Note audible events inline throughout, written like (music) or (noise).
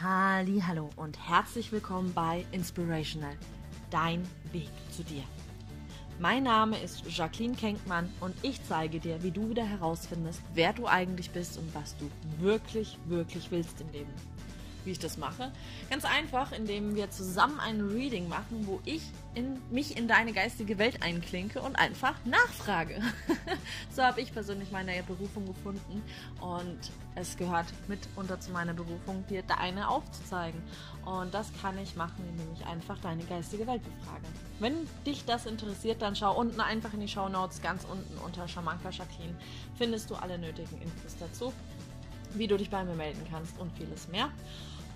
Hallo und herzlich willkommen bei Inspirational, dein Weg zu dir. Mein Name ist Jacqueline Kenkmann und ich zeige dir, wie du wieder herausfindest, wer du eigentlich bist und was du wirklich, wirklich willst im Leben wie ich das mache. Ganz einfach, indem wir zusammen ein Reading machen, wo ich in, mich in deine geistige Welt einklinke und einfach nachfrage. (laughs) so habe ich persönlich meine Berufung gefunden und es gehört mitunter zu meiner Berufung, dir deine aufzuzeigen. Und das kann ich machen, indem ich einfach deine geistige Welt befrage. Wenn dich das interessiert, dann schau unten einfach in die Show Notes, ganz unten unter Shamanka Jacqueline, findest du alle nötigen Infos dazu wie du dich bei mir melden kannst und vieles mehr.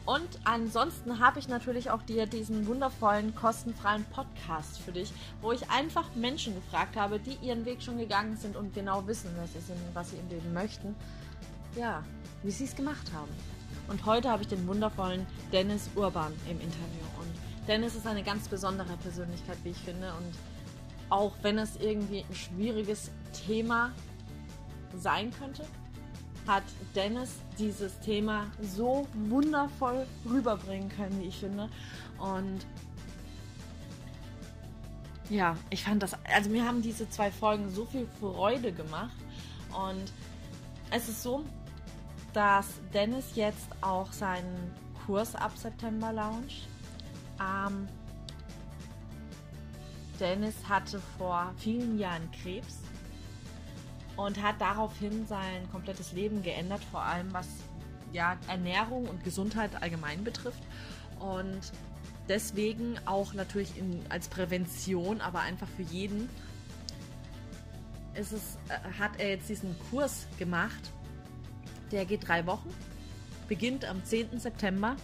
Und ansonsten habe ich natürlich auch dir diesen wundervollen, kostenfreien Podcast für dich, wo ich einfach Menschen gefragt habe, die ihren Weg schon gegangen sind und genau wissen, was sie, sind, was sie im Leben möchten. Ja, wie sie es gemacht haben. Und heute habe ich den wundervollen Dennis Urban im Interview. Und Dennis ist eine ganz besondere Persönlichkeit, wie ich finde. Und auch wenn es irgendwie ein schwieriges Thema sein könnte, hat Dennis dieses Thema so wundervoll rüberbringen können, wie ich finde. Und ja, ich fand das, also mir haben diese zwei Folgen so viel Freude gemacht. Und es ist so, dass Dennis jetzt auch seinen Kurs ab September launcht. Ähm, Dennis hatte vor vielen Jahren Krebs und hat daraufhin sein komplettes Leben geändert, vor allem was ja, Ernährung und Gesundheit allgemein betrifft. Und deswegen auch natürlich in, als Prävention, aber einfach für jeden, ist es, äh, hat er jetzt diesen Kurs gemacht. Der geht drei Wochen, beginnt am 10. September.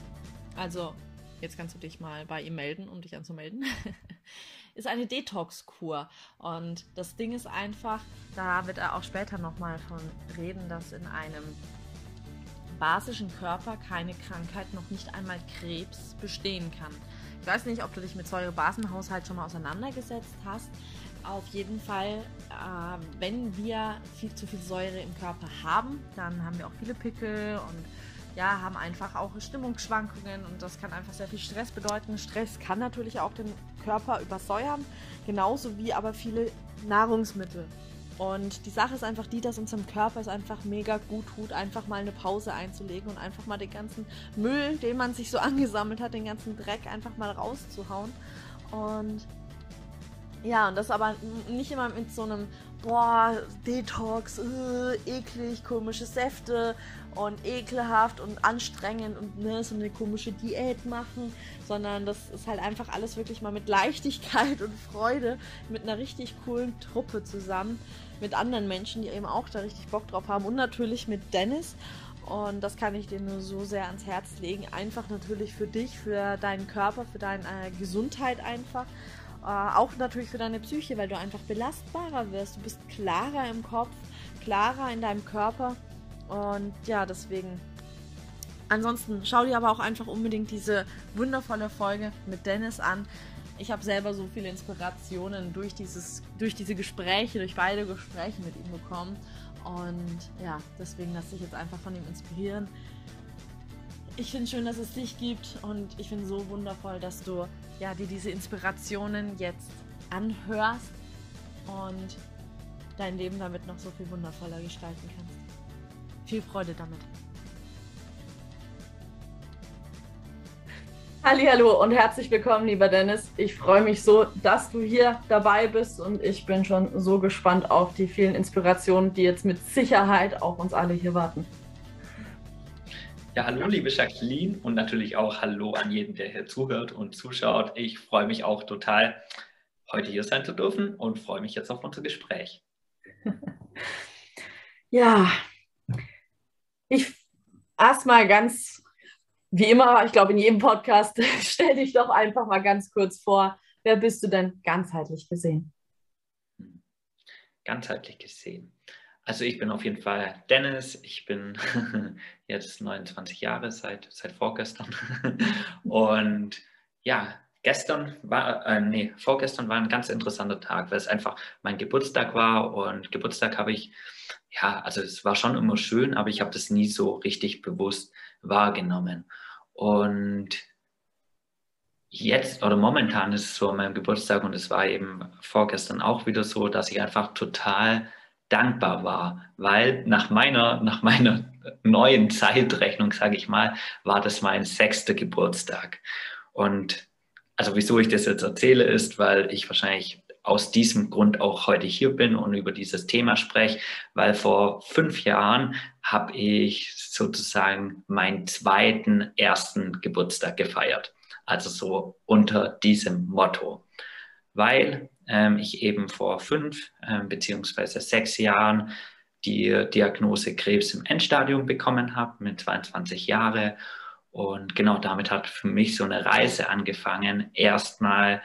Also, jetzt kannst du dich mal bei ihm melden, um dich anzumelden. (laughs) ist eine Detox-Kur. Und das Ding ist einfach, da wird er auch später nochmal von reden, dass in einem basischen Körper keine Krankheit, noch nicht einmal Krebs bestehen kann. Ich weiß nicht, ob du dich mit Säurebasenhaushalt schon mal auseinandergesetzt hast. Auf jeden Fall, äh, wenn wir viel zu viel Säure im Körper haben, dann haben wir auch viele Pickel und ja, haben einfach auch Stimmungsschwankungen und das kann einfach sehr viel Stress bedeuten. Stress kann natürlich auch den Körper übersäuern, genauso wie aber viele Nahrungsmittel. Und die Sache ist einfach die, dass unserem Körper es einfach mega gut tut, einfach mal eine Pause einzulegen und einfach mal den ganzen Müll, den man sich so (laughs) angesammelt hat, den ganzen Dreck einfach mal rauszuhauen. Und ja, und das aber nicht immer mit so einem, boah, Detox, äh, eklig, komische Säfte und ekelhaft und anstrengend und ne, so eine komische Diät machen, sondern das ist halt einfach alles wirklich mal mit Leichtigkeit (laughs) und Freude, mit einer richtig coolen Truppe zusammen, mit anderen Menschen, die eben auch da richtig Bock drauf haben und natürlich mit Dennis. Und das kann ich dir nur so sehr ans Herz legen. Einfach natürlich für dich, für deinen Körper, für deine Gesundheit einfach. Äh, auch natürlich für deine Psyche, weil du einfach belastbarer wirst. Du bist klarer im Kopf, klarer in deinem Körper. Und ja, deswegen. Ansonsten schau dir aber auch einfach unbedingt diese wundervolle Folge mit Dennis an. Ich habe selber so viele Inspirationen durch, dieses, durch diese Gespräche, durch beide Gespräche mit ihm bekommen. Und ja, deswegen lasse ich jetzt einfach von ihm inspirieren. Ich finde schön, dass es dich gibt und ich finde so wundervoll, dass du ja, dir diese Inspirationen jetzt anhörst und dein Leben damit noch so viel wundervoller gestalten kannst. Viel Freude damit. Hallo und herzlich willkommen, lieber Dennis. Ich freue mich so, dass du hier dabei bist und ich bin schon so gespannt auf die vielen Inspirationen, die jetzt mit Sicherheit auf uns alle hier warten. Ja, hallo liebe Jacqueline und natürlich auch hallo an jeden, der hier zuhört und zuschaut. Ich freue mich auch total, heute hier sein zu dürfen und freue mich jetzt auf unser Gespräch. (laughs) Ja, ich erstmal ganz, wie immer, ich glaube in jedem Podcast, (laughs) stell dich doch einfach mal ganz kurz vor. Wer bist du denn ganzheitlich gesehen? Ganzheitlich gesehen. Also ich bin auf jeden Fall Dennis, ich bin (laughs) jetzt 29 Jahre seit, seit vorgestern. (laughs) Und ja, gestern war, äh, nee, vorgestern war ein ganz interessanter Tag, weil es einfach mein Geburtstag war. Und Geburtstag habe ich, ja, also es war schon immer schön, aber ich habe das nie so richtig bewusst wahrgenommen. Und jetzt oder momentan ist es so an meinem Geburtstag und es war eben vorgestern auch wieder so, dass ich einfach total dankbar war, weil nach meiner, nach meiner neuen Zeitrechnung, sage ich mal, war das mein sechster Geburtstag. Und also wieso ich das jetzt erzähle, ist, weil ich wahrscheinlich aus diesem Grund auch heute hier bin und über dieses Thema spreche, weil vor fünf Jahren habe ich sozusagen meinen zweiten ersten Geburtstag gefeiert. Also so unter diesem Motto. Weil ähm, ich eben vor fünf ähm, beziehungsweise sechs Jahren die Diagnose Krebs im Endstadium bekommen habe mit 22 Jahren. Und genau damit hat für mich so eine Reise angefangen. Erstmal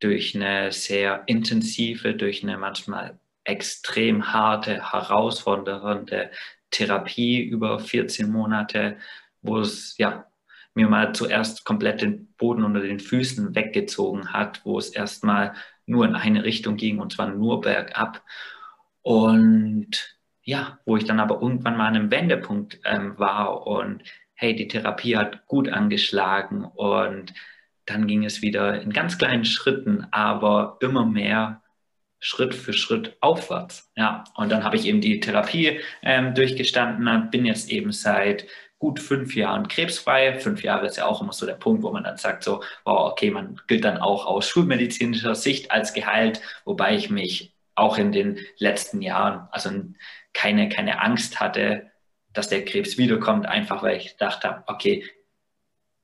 durch eine sehr intensive, durch eine manchmal extrem harte, herausfordernde Therapie über 14 Monate, wo es ja mir mal zuerst komplett den Boden unter den Füßen weggezogen hat, wo es erstmal nur in eine Richtung ging und zwar nur bergab. Und ja, wo ich dann aber irgendwann mal an einem Wendepunkt ähm, war und hey, die Therapie hat gut angeschlagen und dann ging es wieder in ganz kleinen Schritten, aber immer mehr Schritt für Schritt aufwärts. Ja, und dann habe ich eben die Therapie ähm, durchgestanden, bin jetzt eben seit gut fünf Jahren krebsfrei. Fünf Jahre ist ja auch immer so der Punkt, wo man dann sagt, so, wow, okay, man gilt dann auch aus schulmedizinischer Sicht als geheilt, wobei ich mich auch in den letzten Jahren, also keine, keine Angst hatte, dass der Krebs wiederkommt, einfach weil ich dachte, okay,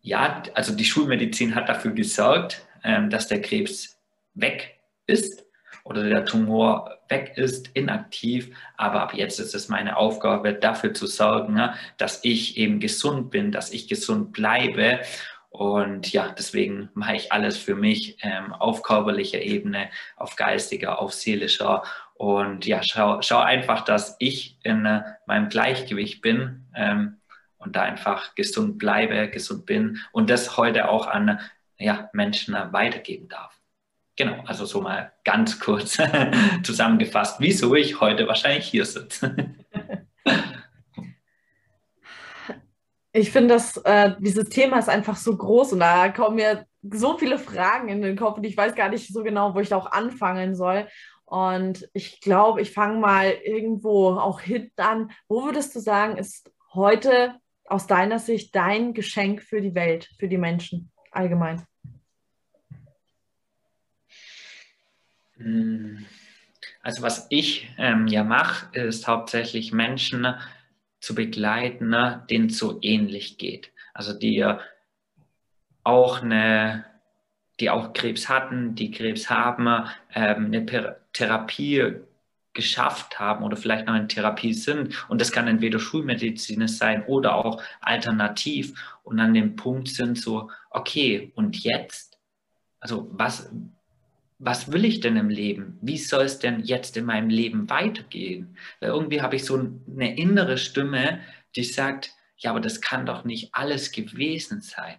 ja, also die Schulmedizin hat dafür gesorgt, ähm, dass der Krebs weg ist oder der Tumor weg ist, inaktiv. Aber ab jetzt ist es meine Aufgabe, dafür zu sorgen, ne, dass ich eben gesund bin, dass ich gesund bleibe. Und ja, deswegen mache ich alles für mich ähm, auf körperlicher Ebene, auf geistiger, auf seelischer. Und ja, schau, schau einfach, dass ich in äh, meinem Gleichgewicht bin ähm, und da einfach gesund bleibe, gesund bin und das heute auch an ja, Menschen weitergeben darf. Genau, also so mal ganz kurz (laughs) zusammengefasst, wieso ich heute wahrscheinlich hier sitze. Ich finde, dass äh, dieses Thema ist einfach so groß und da kommen mir so viele Fragen in den Kopf und ich weiß gar nicht so genau, wo ich da auch anfangen soll. Und ich glaube, ich fange mal irgendwo auch hinten an. Wo würdest du sagen, ist heute aus deiner Sicht dein Geschenk für die Welt, für die Menschen allgemein? Also was ich ähm, ja mache, ist hauptsächlich Menschen zu begleiten, ne, denen es so ähnlich geht. Also die auch eine, die auch Krebs hatten, die Krebs haben, ähm, eine Therapie geschafft haben oder vielleicht noch in Therapie sind. Und das kann entweder Schulmedizin sein oder auch alternativ und an dem Punkt sind so, okay, und jetzt? Also was, was will ich denn im Leben? Wie soll es denn jetzt in meinem Leben weitergehen? Weil irgendwie habe ich so eine innere Stimme, die sagt, ja, aber das kann doch nicht alles gewesen sein.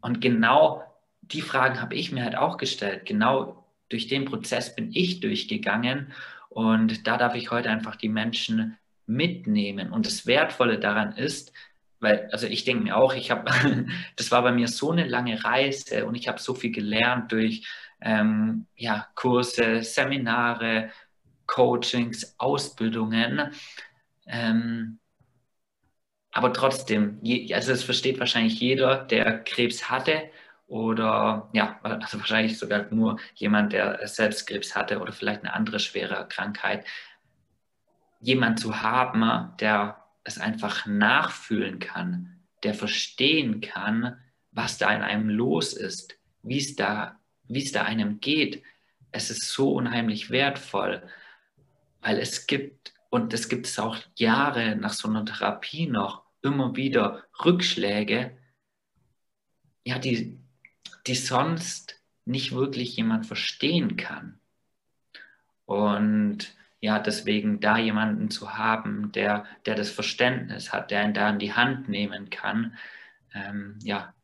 Und genau die Fragen habe ich mir halt auch gestellt. Genau durch den Prozess bin ich durchgegangen und da darf ich heute einfach die Menschen mitnehmen. Und das Wertvolle daran ist, weil, also ich denke mir auch, ich habe, (laughs) das war bei mir so eine lange Reise und ich habe so viel gelernt durch ähm, ja, Kurse, Seminare, Coachings, Ausbildungen. Ähm, aber trotzdem, je, also es versteht wahrscheinlich jeder, der Krebs hatte oder ja, also wahrscheinlich sogar nur jemand, der selbst Krebs hatte oder vielleicht eine andere schwere Krankheit. Jemand zu haben, der es einfach nachfühlen kann, der verstehen kann, was da in einem los ist, wie es da wie es da einem geht, es ist so unheimlich wertvoll, weil es gibt, und es gibt es auch Jahre nach so einer Therapie noch, immer wieder Rückschläge, ja, die, die sonst nicht wirklich jemand verstehen kann. Und ja, deswegen da jemanden zu haben, der, der das Verständnis hat, der ihn da in die Hand nehmen kann, ähm, ja,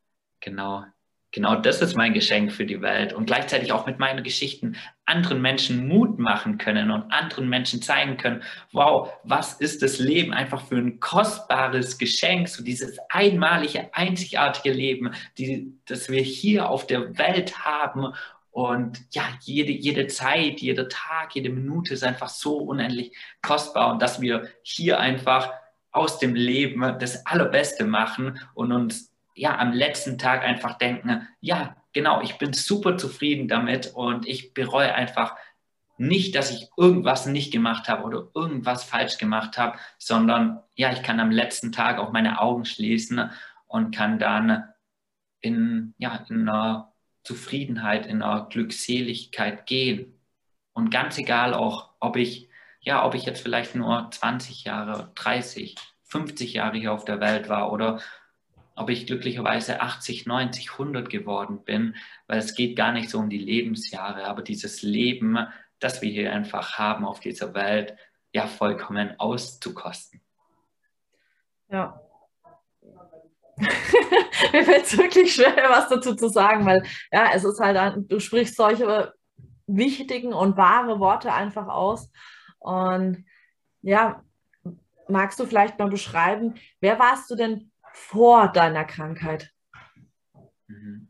genau, genau das ist mein Geschenk für die Welt. Und gleichzeitig auch mit meinen Geschichten anderen Menschen Mut machen können und anderen Menschen zeigen können, wow, was ist das Leben einfach für ein kostbares Geschenk, so dieses einmalige, einzigartige Leben, die, das wir hier auf der Welt haben. Und ja, jede, jede Zeit, jeder Tag, jede Minute ist einfach so unendlich kostbar und dass wir hier einfach aus dem Leben das Allerbeste machen und uns ja am letzten Tag einfach denken, ja, genau, ich bin super zufrieden damit und ich bereue einfach nicht, dass ich irgendwas nicht gemacht habe oder irgendwas falsch gemacht habe, sondern ja, ich kann am letzten Tag auch meine Augen schließen und kann dann in, ja, in einer Zufriedenheit, in einer Glückseligkeit gehen. Und ganz egal auch, ob ich, ja, ob ich jetzt vielleicht nur 20 Jahre, 30, 50 Jahre hier auf der Welt war oder ob ich glücklicherweise 80, 90, 100 geworden bin, weil es geht gar nicht so um die Lebensjahre, aber dieses Leben, das wir hier einfach haben auf dieser Welt, ja, vollkommen auszukosten. Ja, (laughs) Mir fällt es wirklich schwer, was dazu zu sagen, weil ja, es ist halt, du sprichst solche wichtigen und wahre Worte einfach aus. Und ja, magst du vielleicht mal beschreiben, wer warst du denn vor deiner Krankheit? Mhm.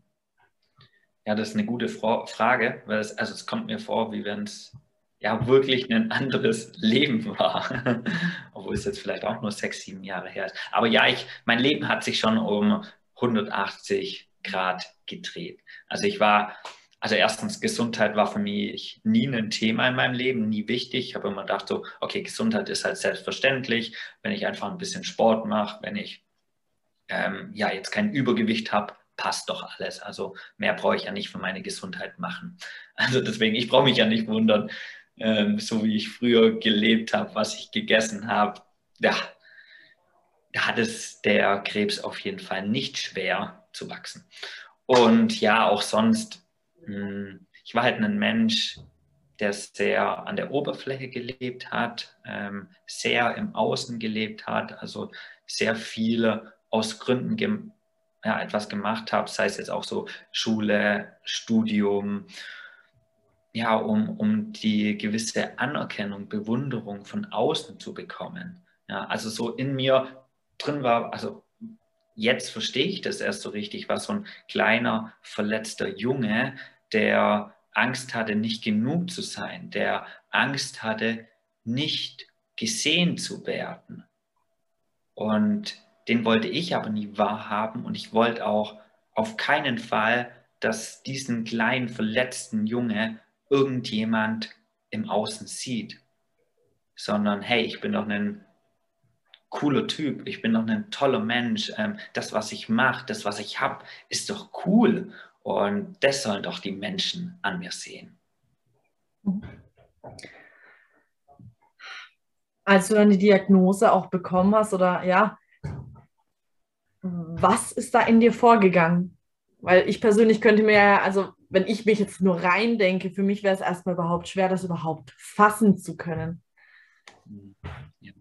Ja, das ist eine gute Frage, weil es, also es kommt mir vor, wie wenn es ja wirklich ein anderes (laughs) Leben war. (laughs) Obwohl es jetzt vielleicht auch nur sechs, sieben Jahre her ist. Aber ja, ich, mein Leben hat sich schon um 180 Grad gedreht. Also ich war, also erstens, Gesundheit war für mich nie ein Thema in meinem Leben, nie wichtig. Ich habe immer gedacht, so, okay, Gesundheit ist halt selbstverständlich, wenn ich einfach ein bisschen Sport mache, wenn ich ähm, ja jetzt kein Übergewicht habe, passt doch alles. Also mehr brauche ich ja nicht für meine Gesundheit machen. (laughs) Also deswegen, ich brauche mich ja nicht wundern, ähm, so wie ich früher gelebt habe, was ich gegessen habe, ja, da hat es der Krebs auf jeden Fall nicht schwer zu wachsen. Und ja, auch sonst, mh, hm, ich war halt ein Mensch, der sehr an der Oberfläche gelebt hat, ähm, sehr im Außen gelebt hat, also sehr viele aus Gründen ja, etwas gemacht habe, sei es jetzt auch so Schule, Studium, ja, um, um die gewisse Anerkennung, Bewunderung von außen zu bekommen. Ja, also so in mir drin war, also jetzt verstehe ich das erst so richtig, war so ein kleiner, verletzter Junge, der Angst hatte, nicht genug zu sein, der Angst hatte, nicht gesehen zu werden. Und den wollte ich aber nie wahrhaben. Und ich wollte auch auf keinen Fall, dass diesen kleinen verletzten Junge irgendjemand im Außen sieht, sondern hey, ich bin doch ein cooler Typ, ich bin doch ein toller Mensch, ähm, das, was ich mache, das, was ich habe, ist doch cool. Und das sollen doch die Menschen an mir sehen. Als du dann die Diagnose auch bekommen hast oder ja, was ist da in dir vorgegangen? Weil ich persönlich könnte mir ja, also wenn ich mich jetzt nur rein denke, für mich wäre es erstmal überhaupt schwer, das überhaupt fassen zu können. Ja.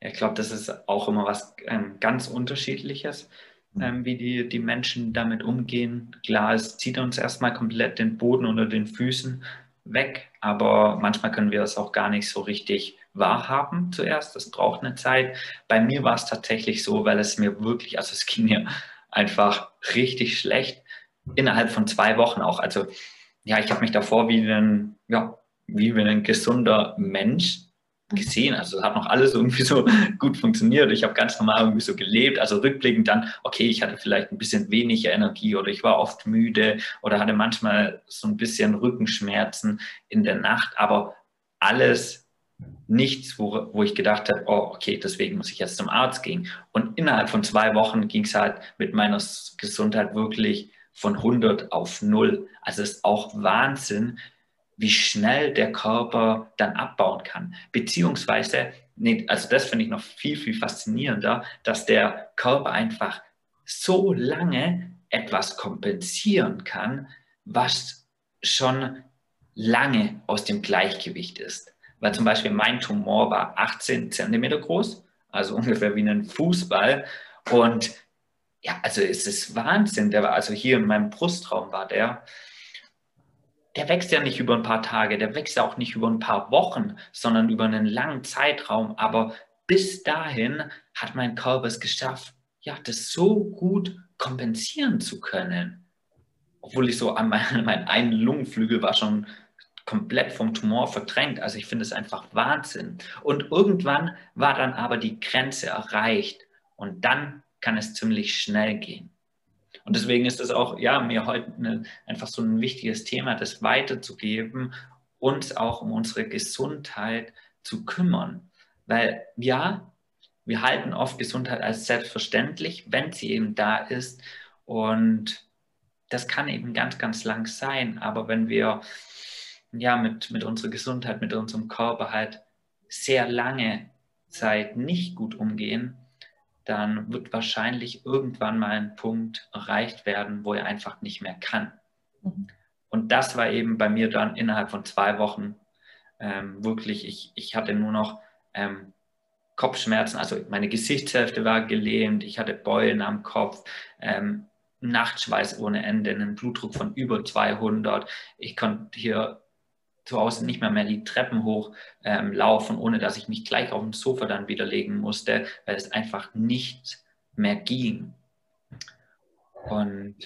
Ich glaube, das ist auch immer was ähm, ganz Unterschiedliches, ähm, wie die, die Menschen damit umgehen. Klar, es zieht uns erstmal komplett den Boden unter den Füßen weg, aber manchmal können wir das auch gar nicht so richtig wahrhaben zuerst. Das braucht eine Zeit. Bei mir war es tatsächlich so, weil es mir wirklich, also es ging mir einfach richtig schlecht innerhalb von zwei Wochen auch. Also ja, ich habe mich davor wie ein, ja, wie ein gesunder Mensch gesehen. Also hat noch alles irgendwie so (laughs) gut funktioniert. Ich habe ganz normal irgendwie so gelebt. Also rückblickend dann, okay, ich hatte vielleicht ein bisschen weniger Energie oder ich war oft müde oder hatte manchmal so ein bisschen Rückenschmerzen in der Nacht, aber alles nichts, wo, wo ich gedacht habe, oh, okay, deswegen muss ich jetzt zum Arzt gehen. Und innerhalb von zwei Wochen ging es halt mit meiner Gesundheit wirklich von 100 auf 0. Also es ist auch Wahnsinn, wie schnell der Körper dann abbauen kann. Beziehungsweise, nee, also das finde ich noch viel, viel faszinierender, dass der Körper einfach so lange etwas kompensieren kann, was schon lange aus dem Gleichgewicht ist weil zum Beispiel mein Tumor war 18 Zentimeter groß, also (laughs) ungefähr wie ein Fußball. Und ja, also es ist Wahnsinn. Der war, also hier in meinem Brustraum war der, der wächst ja nicht über ein paar Tage, der wächst ja auch nicht über ein paar Wochen, sondern über einen langen Zeitraum. Aber bis dahin hat mein Körper es geschafft, ja, das so gut kompensieren zu können. Obwohl ich so an meinem (laughs) mein einen Lungenflügel war schon komplett vom Tumor verdrängt. Also ich finde es einfach Wahnsinn. Und irgendwann war dann aber die Grenze erreicht und dann kann es ziemlich schnell gehen. Und deswegen ist es auch, ja, mir heute eine, einfach so ein wichtiges Thema, das weiterzugeben, uns auch um unsere Gesundheit zu kümmern. Weil ja, wir halten oft Gesundheit als selbstverständlich, wenn sie eben da ist. Und das kann eben ganz, ganz lang sein. Aber wenn wir ja mit, mit unserer Gesundheit, mit unserem Körper halt sehr lange Zeit nicht gut umgehen, dann wird wahrscheinlich irgendwann mal ein Punkt erreicht werden, wo er einfach nicht mehr kann. Mhm. Und das war eben bei mir dann innerhalb von zwei Wochen ähm, wirklich, ich, ich hatte nur noch ähm, Kopfschmerzen, also meine Gesichtshälfte war gelähmt, ich hatte Beulen am Kopf, ähm, Nachtschweiß ohne Ende, einen Blutdruck von über 200. Ich konnte hier zu Hause nicht mehr mehr die Treppen hoch ähm, laufen, ohne dass ich mich gleich auf dem Sofa dann wieder legen musste, weil es einfach nicht mehr ging. Und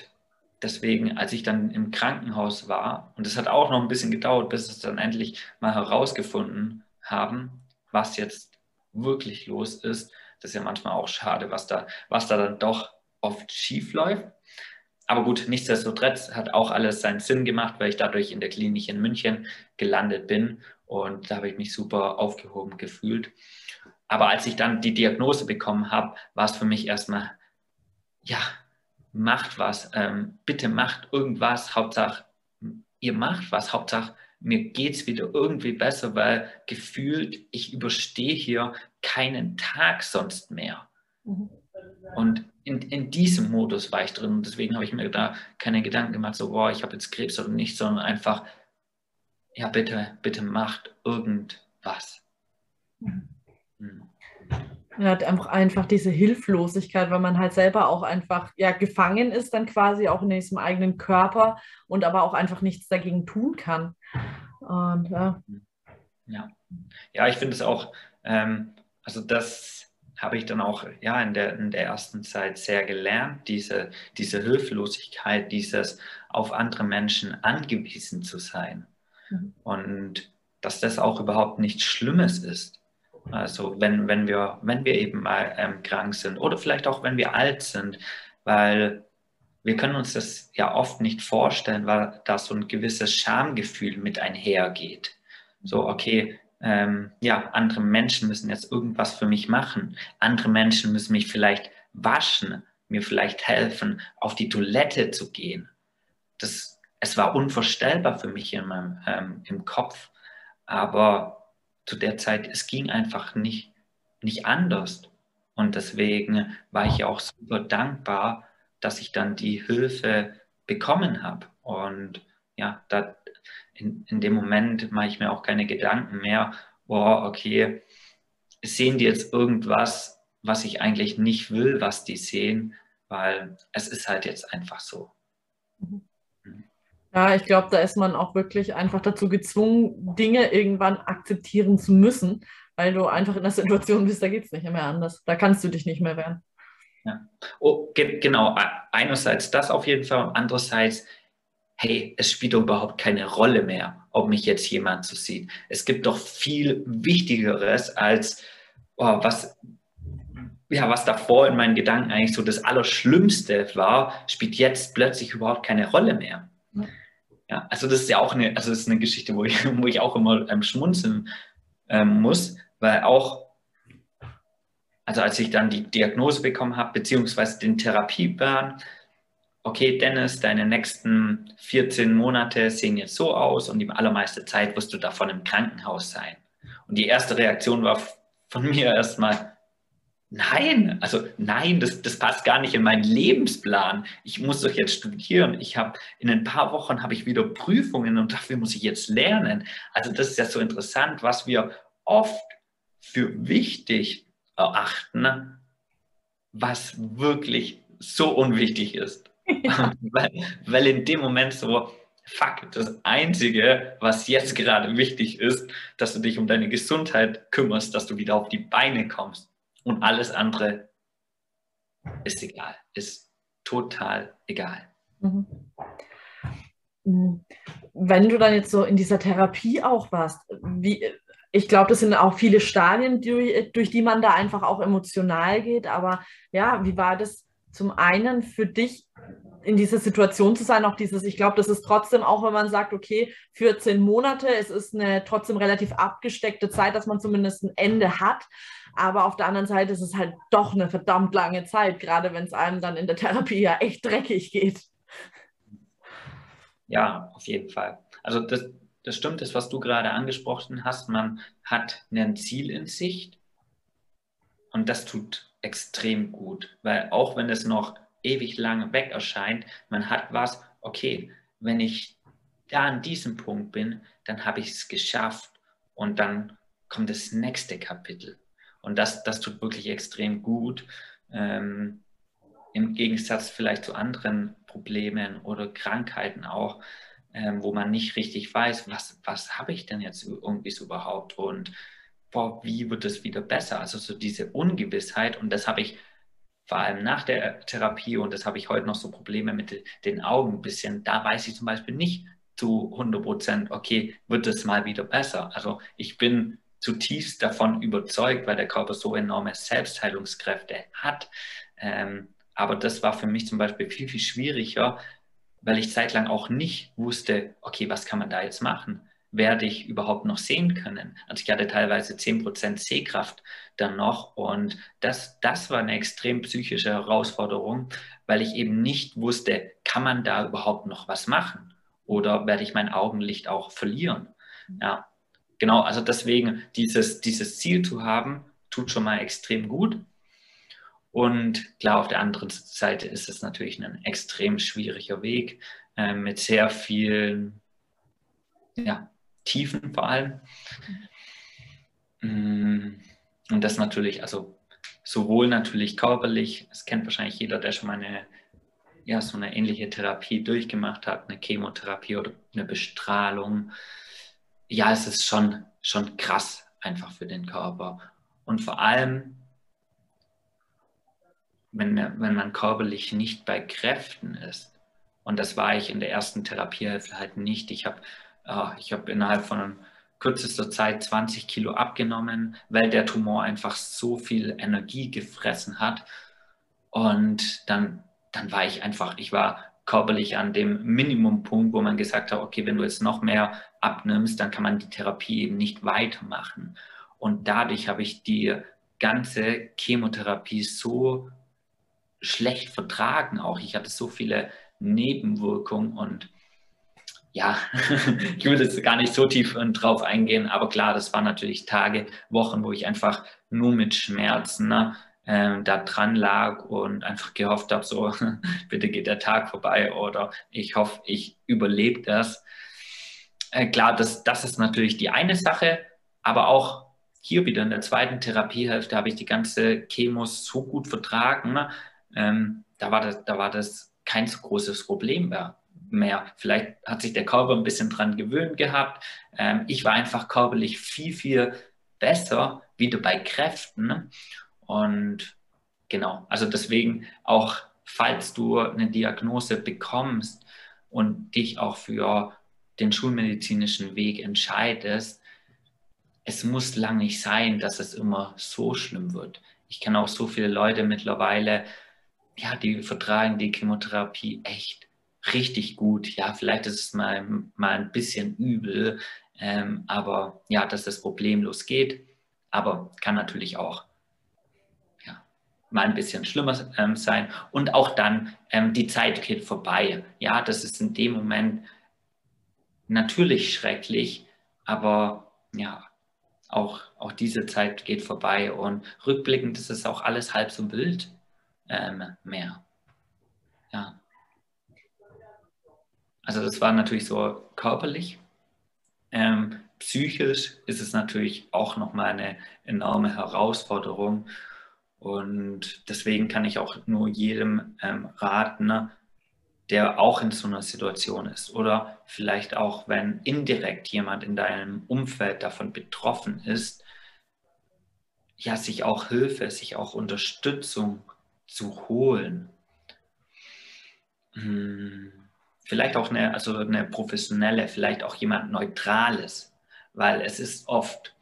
deswegen, als ich dann im Krankenhaus war, und es hat auch noch ein bisschen gedauert, bis es dann endlich mal herausgefunden haben, was jetzt wirklich los ist, das ist ja manchmal auch schade, was da, was da dann doch oft schief läuft. Aber gut, nichtsdestotrotz hat auch alles seinen Sinn gemacht, weil ich dadurch in der Klinik in München gelandet bin und da habe ich mich super aufgehoben gefühlt. Aber als ich dann die Diagnose bekommen habe, war es für mich erstmal, ja, macht was, ähm, bitte macht irgendwas, Hauptsache, ihr macht was, Hauptsache, mir geht es wieder irgendwie besser, weil gefühlt, ich überstehe hier keinen Tag sonst mehr. Mhm. Und in, in diesem Modus war ich drin und deswegen habe ich mir da keine Gedanken gemacht, so, boah, ich habe jetzt Krebs oder nicht, sondern einfach, ja, bitte, bitte macht irgendwas. Hm. Hat einfach, einfach diese Hilflosigkeit, weil man halt selber auch einfach ja, gefangen ist, dann quasi auch in diesem eigenen Körper und aber auch einfach nichts dagegen tun kann. Und, ja. ja. ja, ich finde es auch, ähm, also das habe ich dann auch ja, in, der, in der ersten Zeit sehr gelernt, diese, diese Hilflosigkeit, dieses auf andere Menschen angewiesen zu sein. Mhm. Und dass das auch überhaupt nichts Schlimmes ist. Also wenn, wenn, wir, wenn wir eben mal ähm, krank sind oder vielleicht auch wenn wir alt sind, weil wir können uns das ja oft nicht vorstellen, weil da so ein gewisses Schamgefühl mit einhergeht. So, okay, ähm, ja, andere Menschen müssen jetzt irgendwas für mich machen. Andere Menschen müssen mich vielleicht waschen, mir vielleicht helfen, auf die Toilette zu gehen. Das, es war unvorstellbar für mich in meinem, ähm, im Kopf, aber zu der Zeit, es ging einfach nicht, nicht anders. Und deswegen war ich auch super dankbar, dass ich dann die Hilfe bekommen habe. Und ja, da, in, in dem Moment mache ich mir auch keine Gedanken mehr, boah, okay, sehen die jetzt irgendwas, was ich eigentlich nicht will, was die sehen, weil es ist halt jetzt einfach so. Mhm. Ja, ich glaube, da ist man auch wirklich einfach dazu gezwungen, Dinge irgendwann akzeptieren zu müssen, weil du einfach in der Situation bist, da geht es nicht mehr anders. Da kannst du dich nicht mehr wehren. Ja. Oh, ge genau. Einerseits das auf jeden Fall und andererseits hey, es spielt doch überhaupt keine Rolle mehr, ob mich jetzt jemand so sieht. Es gibt doch viel Wichtigeres als, oh, was, ja, was davor in meinen Gedanken eigentlich so das Allerschlimmste war, spielt jetzt plötzlich überhaupt keine Rolle mehr. Ja, also das ist ja auch eine, also das ist eine Geschichte, wo ich, (laughs) wo ich auch immer ähm, schmunzeln ähm, muss, weil auch, also als ich dann die Diagnose bekommen habe, beziehungsweise den Therapieplan, okay, Dennis, deine nächsten 14 Monate sehen jetzt so aus und die allermeiste Zeit wirst du davon im Krankenhaus sein. Und die erste Reaktion war von mir erstmal, nein, also nein, das, das passt gar nicht in meinen Lebensplan. Ich muss doch jetzt studieren. Ich habe in ein paar Wochen habe ich wieder Prüfungen und dafür muss ich jetzt lernen. Also das ist ja so interessant, was wir oft für wichtig erachten, was wirklich so unwichtig ist. (laughs) weil, weil in dem Moment so, fuck, das Einzige, was jetzt gerade wichtig ist, dass du dich um deine Gesundheit kümmerst, dass du wieder auf die Beine kommst. Und alles andere ist egal, ist total egal. Mhm. mhm. Wenn du dann jetzt so in dieser Therapie auch warst, wie, ich glaube, das sind auch viele Stadien, durch, durch die man da einfach auch emotional geht. Aber ja, wie war das zum einen für dich in dieser Situation zu sein, auch dieses, ich glaube, das ist trotzdem auch, wenn man sagt, okay, 14 Monate, es ist eine trotzdem relativ abgesteckte Zeit, dass man zumindest ein Ende hat. Aber auf der anderen Seite ist es halt doch eine verdammt lange Zeit, gerade wenn es einem dann in der Therapie ja echt dreckig geht. Ja, auf jeden Fall. Also das, das stimmt, das, was du gerade angesprochen hast, man hat ein Ziel in Sicht und das tut extrem gut, weil auch wenn es noch ewig lang weg erscheint, man hat was, okay, wenn ich da an diesem Punkt bin, dann habe ich es geschafft und dann kommt das nächste Kapitel. Und das, das tut wirklich extrem gut. Ähm, Im Gegensatz vielleicht zu anderen Problemen oder Krankheiten auch, ähm, wo man nicht richtig weiß, was, was habe ich denn jetzt irgendwie so überhaupt und boah, wie wird es wieder besser? Also so diese Ungewissheit und das habe ich vor allem nach der Therapie und das habe ich heute noch so Probleme mit den Augen ein bisschen. Da weiß ich zum Beispiel nicht zu 100 Prozent, okay, wird es mal wieder besser? Also ich bin zutiefst davon überzeugt, weil der Körper so enorme Selbstheilungskräfte hat. Ähm, aber das war für mich zum Beispiel viel, viel schwieriger, weil ich zeitlang auch nicht wusste, okay, was kann man da jetzt machen? Werde ich überhaupt noch sehen können? Also ich hatte teilweise 10% Sehkraft dann noch und das, das war eine extrem psychische Herausforderung, weil ich eben nicht wusste, kann man da überhaupt noch was machen oder werde ich mein Augenlicht auch verlieren? Ja, genau, also deswegen dieses, dieses Ziel zu haben, tut schon mal extrem gut. Und klar, auf der anderen Seite ist es natürlich ein extrem schwieriger Weg äh, mit sehr vielen ja, Tiefen vor allem. Mm, und das natürlich, also sowohl natürlich körperlich, das kennt wahrscheinlich jeder, der schon mal eine, ja, so eine ähnliche Therapie durchgemacht hat, eine Chemotherapie oder eine Bestrahlung. Ja, es ist schon, schon krass einfach für den Körper. Und vor allem, wenn, wenn man körperlich nicht bei Kräften ist. Und das war ich in der ersten Therapiehilfe halt nicht. Ich habe Ah, ich habe innerhalb von kürzester Zeit 20 Kilo abgenommen, weil der Tumor einfach so viel Energie gefressen hat. Und dann, dann war ich einfach, ich war körperlich an dem Minimumpunkt, wo man gesagt hat, okay, wenn du jetzt noch mehr abnimmst, dann kann man die Therapie eben nicht weitermachen. Und dadurch habe ich die ganze Chemotherapie so schlecht vertragen auch. Ich hatte so viele Nebenwirkungen und ja, (laughs) ich will jetzt gar nicht so tief äh, drauf eingehen, aber klar, das waren natürlich Tage, Wochen, wo ich einfach nur mit Schmerzen ne, äh, da dran lag und einfach gehofft habe, so, (laughs) bitte geht der Tag vorbei oder ich hoffe, ich überlebe das. Äh, klar, das, das ist natürlich die eine Sache, aber auch hier wieder in der zweiten Therapiehälfte habe ich die ganze Chemos so gut vertragen. Ne? Ähm, da, war das, da war das kein so großes Problem mehr mehr. Vielleicht hat sich der Körper ein bisschen dran gewöhnt gehabt. Ähm, ich war einfach körperlich viel, viel besser wieder bei Kräften. Und genau, also deswegen auch, falls du eine Diagnose bekommst und dich auch für den schulmedizinischen Weg entscheidest, es muss lang nicht sein, dass es immer so schlimm wird. Ich kenne auch so viele Leute mittlerweile, ja, die vertragen die Chemotherapie echt richtig gut. Ja, vielleicht ist es mal, mal ein bisschen übel, ähm, aber ja, dass das problemlos geht. Aber kann natürlich auch ja, mal ein bisschen schlimmer ähm, sein. Und auch dann, ähm, die Zeit geht vorbei. Ja, das ist in dem Moment natürlich schrecklich, aber ja, auch, auch diese Zeit geht vorbei und rückblickend ist es auch alles halb so wild ähm, mehr. Ja. Also das war natürlich so körperlich. Ähm, psychisch ist es natürlich auch nochmal eine enorme Herausforderung. Und deswegen kann ich auch nur jedem ähm, raten, ne, der auch in so einer Situation ist oder vielleicht auch, wenn indirekt jemand in deinem Umfeld davon betroffen ist, ja, sich auch Hilfe, sich auch Unterstützung zu holen. Hm, vielleicht auch eine, also eine professionelle, vielleicht auch jemand Neutrales, weil es ist oft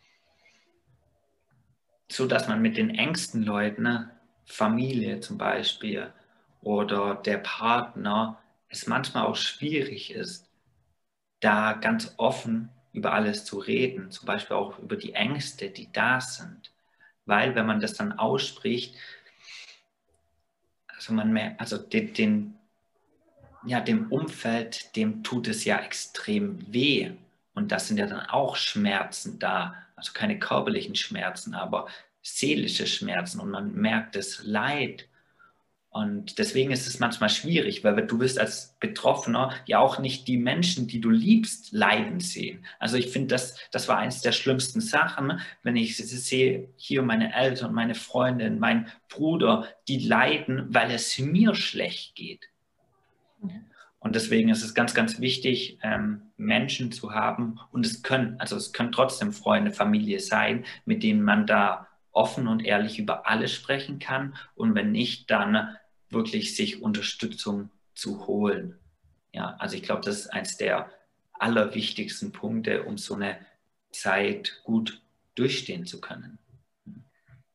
so, dass man mit den engsten Leuten, ne, Familie zum Beispiel oder der Partner, es manchmal auch schwierig ist, da ganz offen über alles zu reden, zum Beispiel auch über die Ängste, die da sind. Weil wenn man das dann ausspricht, also man also den, den ja, dem Umfeld, dem tut es ja extrem weh. Und das sind ja dann auch Schmerzen da, also keine körperlichen Schmerzen, aber seelische Schmerzen und man merkt das Leid. Und deswegen ist es manchmal schwierig, weil du wirst als Betroffener ja auch nicht die Menschen, die du liebst, leiden sehen. Also ich finde, das, das war eines der schlimmsten Sachen, wenn ich sehe, hier meine Eltern, meine Freundin, mein Bruder, die leiden, weil es mir schlecht geht. Und deswegen ist es ganz, ganz wichtig, ähm, Menschen zu haben. Und es können, also es können trotzdem Freunde, Familie sein, mit denen man da offen und ehrlich über alles sprechen kann. Und wenn nicht, dann wirklich sich Unterstützung zu holen. Ja, also ich glaube, das ist eines der allerwichtigsten Punkte, um so eine Zeit gut durchstehen zu können.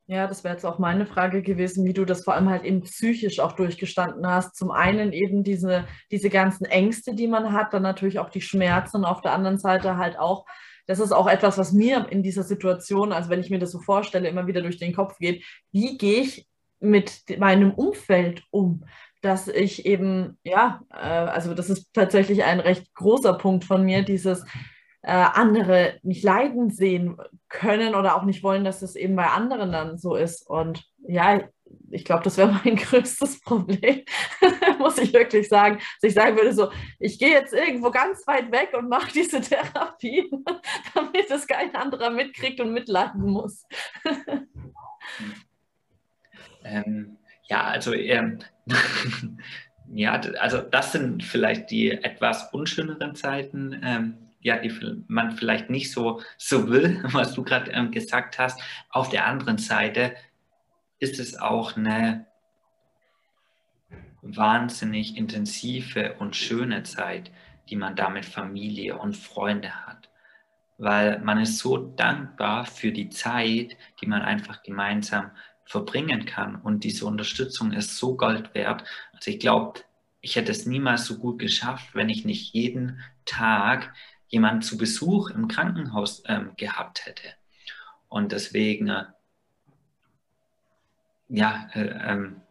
Ja, das wäre jetzt auch meine Frage gewesen, wie du das vor allem halt eben psychisch auch durchgestanden hast. Zum einen eben diese, diese ganzen Ängste, die man hat, dann natürlich auch die Schmerzen und auf der anderen Seite halt auch, das ist auch etwas, was mir in dieser Situation, also wenn ich mir das so vorstelle, immer wieder durch den Kopf geht, wie gehe ich mit meinem Umfeld um? Dass ich eben, ja, äh, also das ist tatsächlich ein recht großer Punkt von mir, dieses, äh, andere nicht leiden sehen können oder auch nicht wollen, dass es eben bei anderen dann so ist. Und ja, ich glaube, das wäre (laughs) mein größtes Problem, (laughs) muss ich wirklich sagen. Dass ich sagen würde, so, ich gehe jetzt irgendwo ganz weit weg und mache diese Therapie, (laughs) damit es kein anderer mitkriegt und mitleiden muss. ähm, ja, also ähm, ja, also das sind vielleicht die etwas unschöneren Zeiten. Ähm, ja, die man vielleicht nicht so, so will, (laughs) was du gerade ähm, gesagt hast. Auf der anderen Seite ist es auch eine wahnsinnig intensive und schöne Zeit, die man da mit Familie und Freunde hat. Weil man ist so dankbar für die Zeit, die man einfach gemeinsam verbringen kann. Und diese Unterstützung ist so Gold wert. Also ich glaube, ich hätte es niemals so gut geschafft, wenn ich nicht jeden Tag jemand zu Besuch im Krankenhaus ähm, gehabt hätte. Und deswegen, äh, ja, äh, ähm,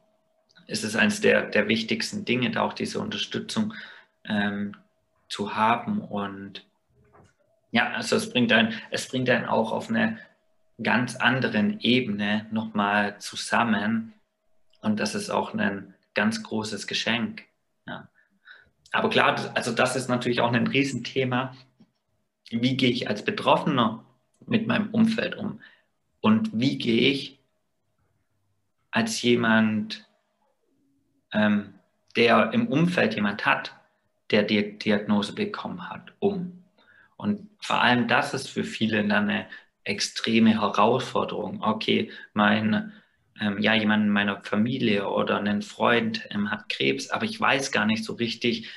ist es eines der, der wichtigsten Dinge, da auch diese Unterstützung ähm, zu haben. Und ja, also es bringt einen, es bringt einen auch auf eine ganz anderen Ebene nochmal zusammen. Und das ist auch ein ganz großes Geschenk. Ja. Aber klar, also das ist natürlich auch ein Riesenthema, wie gehe ich als Betroffener mit meinem Umfeld um und wie gehe ich als jemand, ähm, der im Umfeld jemand hat, der die Diagnose bekommen hat, um. Und vor allem das ist für viele dann eine extreme Herausforderung. Okay, mein, ähm, ja, jemand in meiner Familie oder ein Freund ähm, hat Krebs, aber ich weiß gar nicht so richtig,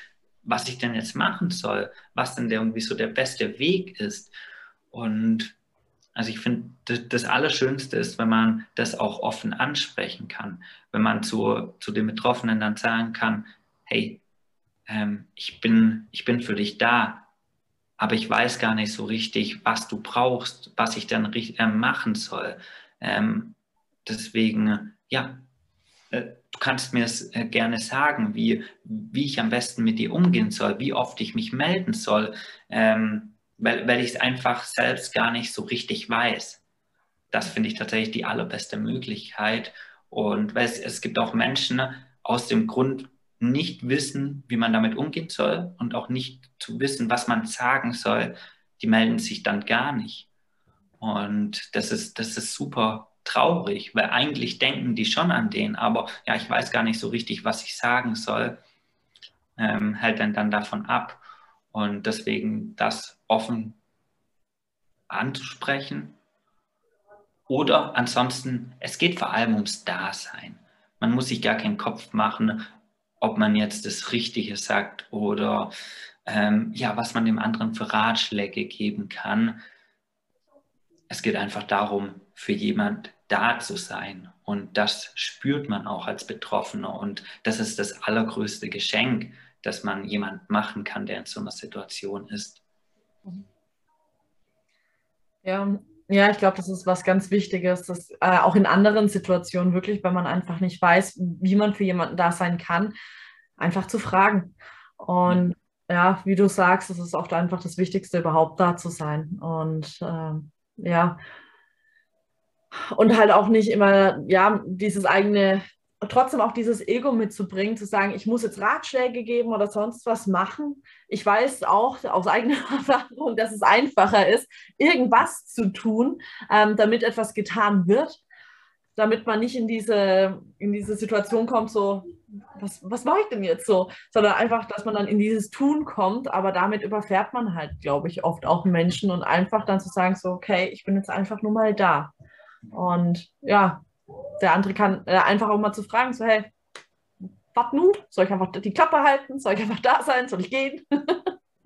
was ich denn jetzt machen soll, was denn der, irgendwie so der beste Weg ist. Und also ich finde, das Allerschönste ist, wenn man das auch offen ansprechen kann, wenn man zu, zu den Betroffenen dann sagen kann, hey, ähm, ich, bin, ich bin für dich da, aber ich weiß gar nicht so richtig, was du brauchst, was ich dann äh, machen soll. Ähm, deswegen, ja, du kannst mir es äh, gerne sagen, wie, wie ich am besten mit dir umgehen soll, wie oft ich mich melden soll, ähm, weil, weil ich es einfach selbst gar nicht so richtig weiß. Das finde ich tatsächlich die allerbeste Möglichkeit. Und weil es, es gibt auch Menschen aus dem Grund nicht wissen, wie man damit umgehen soll und auch nicht zu wissen, was man sagen soll, die melden sich dann gar nicht. Und das ist, das ist super traurig, weil eigentlich denken die schon an den, aber ja, ich weiß gar nicht so richtig, was ich sagen soll, ähm, hält dann, dann davon ab. Und deswegen das offen anzusprechen. Oder ansonsten, es geht vor allem ums Dasein. Man muss sich gar keinen Kopf machen, ob man jetzt das Richtige sagt oder ähm, ja, was man dem anderen für Ratschläge geben kann. Es geht einfach darum, für jemand da zu sein. Und das spürt man auch als Betroffener. Und das ist das allergrößte Geschenk, das man jemand machen kann, der in so einer Situation ist. Ja, ja, ich glaube, das ist was ganz Wichtiges, dass äh, auch in anderen Situationen wirklich, wenn man einfach nicht weiß, wie man für jemanden da sein kann, einfach zu fragen. Und ja, wie du sagst, es ist oft einfach das Wichtigste, überhaupt da zu sein. Und äh, ja, und halt auch nicht immer, ja, dieses eigene, trotzdem auch dieses Ego mitzubringen, zu sagen, ich muss jetzt Ratschläge geben oder sonst was machen. Ich weiß auch aus eigener (laughs) Erfahrung, dass es einfacher ist, irgendwas zu tun, ähm, damit etwas getan wird, damit man nicht in diese, in diese Situation kommt, so, was, was mache ich denn jetzt so? Sondern einfach, dass man dann in dieses Tun kommt, aber damit überfährt man halt, glaube ich, oft auch Menschen und einfach dann zu sagen, so, okay, ich bin jetzt einfach nur mal da. Und ja, der andere kann äh, einfach auch mal zu fragen, so, hey, was nun? Soll ich einfach die Klappe halten? Soll ich einfach da sein? Soll ich gehen? (laughs)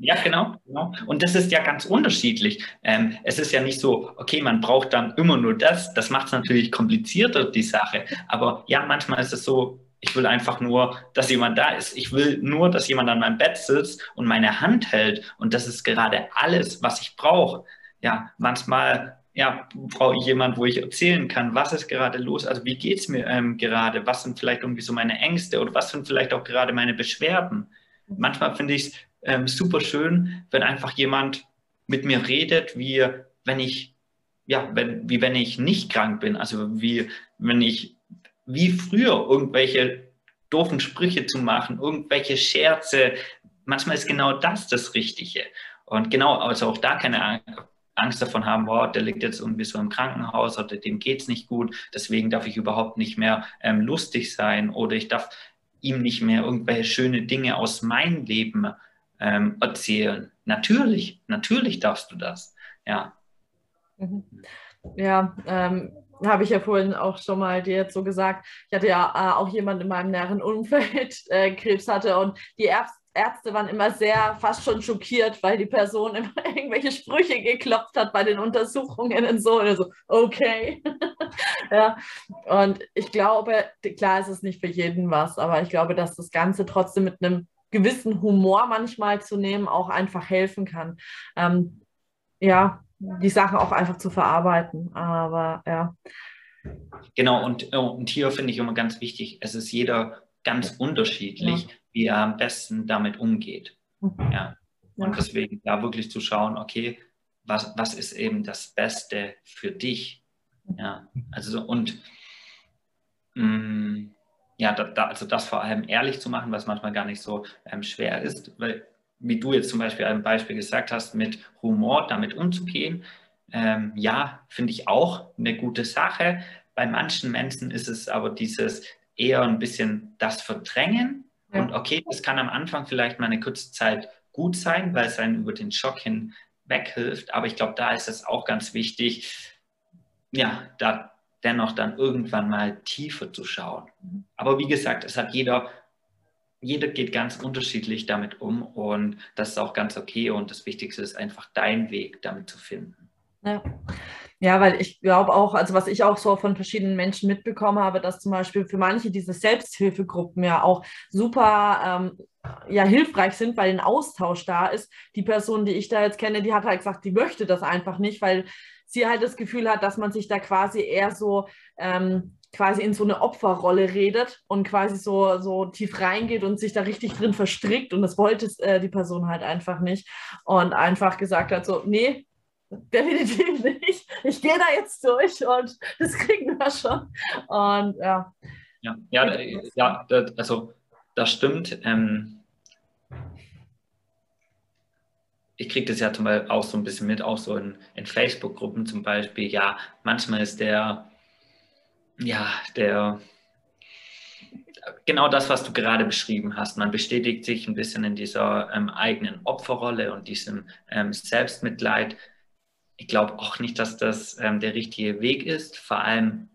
Ja, genau, genau. Und das ist ja ganz unterschiedlich. Ähm, es ist ja nicht so, okay, man braucht dann immer nur das. Das macht es natürlich komplizierter, die Sache. Aber ja, manchmal ist es so, ich will einfach nur, dass jemand da ist. Ich will nur, dass jemand an meinem Bett sitzt und meine Hand hält. Und das ist gerade alles, was ich brauche. Ja, manchmal ja, brauche ich jemanden, wo ich erzählen kann, was ist gerade los, also wie geht es mir ähm, gerade, was sind vielleicht irgendwie so meine Ängste oder was sind vielleicht auch gerade meine Beschwerden. Manchmal finde ich es ähm, super schön, wenn einfach jemand mit mir redet, wie wenn ich, ja, wenn, wie wenn ich nicht krank bin, also wie wenn ich wie früher irgendwelche doofen Sprüche zu machen, irgendwelche Scherze. Manchmal ist genau das das Richtige. Und genau, also auch da keine Angst davon haben, wow, der liegt jetzt irgendwie so im Krankenhaus oder dem geht es nicht gut, deswegen darf ich überhaupt nicht mehr ähm, lustig sein oder ich darf ihm nicht mehr irgendwelche schöne Dinge aus meinem Leben ähm, erzählen. Natürlich, natürlich darfst du das. Ja. Mhm. Ja, ähm, habe ich ja vorhin auch schon mal dir jetzt so gesagt. Ich hatte ja äh, auch jemanden in meinem näheren Umfeld äh, Krebs hatte und die Ärzte Ärzte waren immer sehr fast schon schockiert, weil die Person immer (laughs) irgendwelche Sprüche geklopft hat bei den Untersuchungen und so. Und so, okay. (laughs) ja. Und ich glaube, klar ist es nicht für jeden was, aber ich glaube, dass das Ganze trotzdem mit einem gewissen Humor manchmal zu nehmen auch einfach helfen kann. Ähm, ja, die Sachen auch einfach zu verarbeiten. Aber ja. Genau, und, und hier finde ich immer ganz wichtig, es ist jeder ganz unterschiedlich. Ja wie er am besten damit umgeht. Mhm. Ja. Und deswegen da wirklich zu schauen, okay, was, was ist eben das Beste für dich? Ja, also und mh, mm, ja, da, da, also das vor allem ehrlich zu machen, was manchmal gar nicht so ähm, schwer ist, weil wie du jetzt zum Beispiel ein Beispiel gesagt hast, mit Humor damit umzugehen, ähm, ja, finde ich auch eine gute Sache. Bei manchen Menschen ist es aber dieses eher ein bisschen das Verdrängen ja. Und okay, das kann am Anfang vielleicht mal eine kurze Zeit gut sein, weil es einen über den Schock hin weghilft. Aber ich glaube, da ist es auch ganz wichtig, ja, da dennoch dann irgendwann mal tiefer zu schauen. Aber wie gesagt, es hat jeder, jeder geht ganz unterschiedlich damit um und das ist auch ganz okay. Und das Wichtigste ist einfach dein Weg damit zu finden. Ja. Ja, weil ich glaube auch, also was ich auch so von verschiedenen Menschen mitbekommen habe, dass zum Beispiel für manche diese Selbsthilfegruppen ja auch super ähm, ja, hilfreich sind, weil ein Austausch da ist. Die Person, die ich da jetzt kenne, die hat halt gesagt, die möchte das einfach nicht, weil sie halt das Gefühl hat, dass man sich da quasi eher so ähm, quasi in so eine Opferrolle redet und quasi so, so tief reingeht und sich da richtig drin verstrickt. Und das wollte äh, die Person halt einfach nicht. Und einfach gesagt hat, so, nee, definitiv nicht. Ich gehe da jetzt durch und das kriegen wir schon. Und ja. Ja, ja, ja also das stimmt. Ähm, ich kriege das ja zum Beispiel auch so ein bisschen mit, auch so in, in Facebook-Gruppen zum Beispiel. Ja, manchmal ist der ja, der, genau das, was du gerade beschrieben hast. Man bestätigt sich ein bisschen in dieser ähm, eigenen Opferrolle und diesem ähm, Selbstmitleid. Ich glaube auch nicht, dass das ähm, der richtige Weg ist, vor allem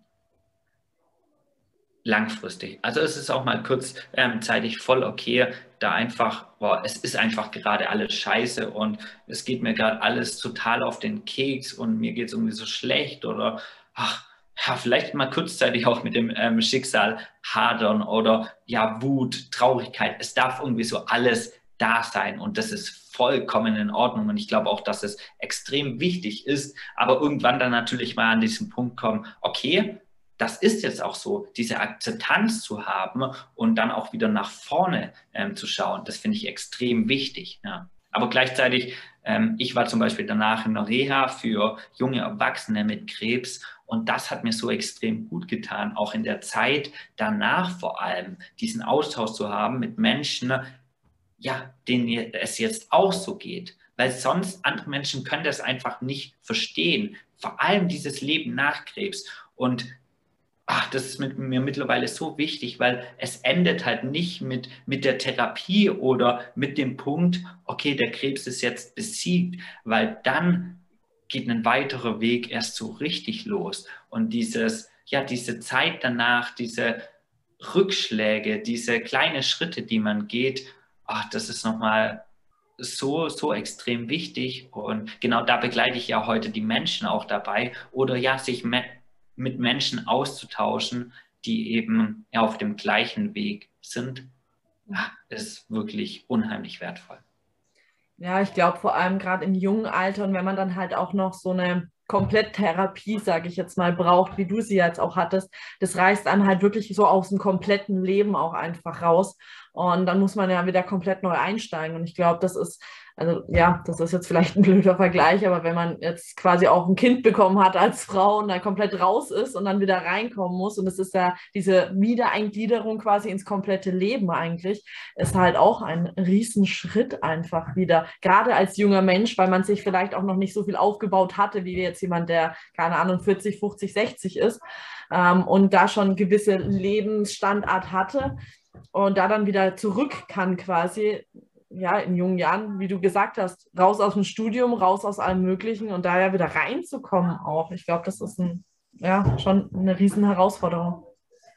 langfristig. Also es ist auch mal kurzzeitig ähm, voll okay, da einfach, boah, es ist einfach gerade alles scheiße und es geht mir gerade alles total auf den Keks und mir geht es irgendwie so schlecht oder ach, ja, vielleicht mal kurzzeitig auch mit dem ähm, Schicksal hadern oder ja, Wut, Traurigkeit. Es darf irgendwie so alles da sein und das ist vollkommen in Ordnung und ich glaube auch, dass es extrem wichtig ist, aber irgendwann dann natürlich mal an diesen Punkt kommen, okay, das ist jetzt auch so, diese Akzeptanz zu haben und dann auch wieder nach vorne ähm, zu schauen, das finde ich extrem wichtig. Ja. Aber gleichzeitig, ähm, ich war zum Beispiel danach in der Reha für junge Erwachsene mit Krebs und das hat mir so extrem gut getan, auch in der Zeit danach vor allem, diesen Austausch zu haben mit Menschen, ja, denen es jetzt auch so geht. Weil sonst andere Menschen können das einfach nicht verstehen. Vor allem dieses Leben nach Krebs. Und ach, das ist mit mir mittlerweile so wichtig, weil es endet halt nicht mit, mit der Therapie oder mit dem Punkt, okay, der Krebs ist jetzt besiegt, weil dann geht ein weiterer Weg erst so richtig los. Und dieses, ja, diese Zeit danach, diese Rückschläge, diese kleinen Schritte, die man geht, ach, das ist nochmal so, so extrem wichtig. Und genau da begleite ich ja heute die Menschen auch dabei. Oder ja, sich mit Menschen auszutauschen, die eben ja, auf dem gleichen Weg sind, ist wirklich unheimlich wertvoll. Ja, ich glaube vor allem gerade im jungen Alter und wenn man dann halt auch noch so eine Kompletttherapie, sage ich jetzt mal, braucht, wie du sie jetzt auch hattest, das reißt einem halt wirklich so aus dem kompletten Leben auch einfach raus. Und dann muss man ja wieder komplett neu einsteigen. Und ich glaube, das ist also ja, das ist jetzt vielleicht ein blöder Vergleich, aber wenn man jetzt quasi auch ein Kind bekommen hat als Frau und da komplett raus ist und dann wieder reinkommen muss und es ist ja diese Wiedereingliederung quasi ins komplette Leben eigentlich, ist halt auch ein Riesenschritt einfach wieder. Gerade als junger Mensch, weil man sich vielleicht auch noch nicht so viel aufgebaut hatte, wie jetzt jemand, der, keine Ahnung, 40, 50, 60 ist ähm, und da schon gewisse Lebensstandart hatte und da dann wieder zurück kann quasi, ja, in jungen Jahren, wie du gesagt hast, raus aus dem Studium, raus aus allem Möglichen und da ja wieder reinzukommen auch. Ich glaube, das ist ein, ja, schon eine riesen Herausforderung.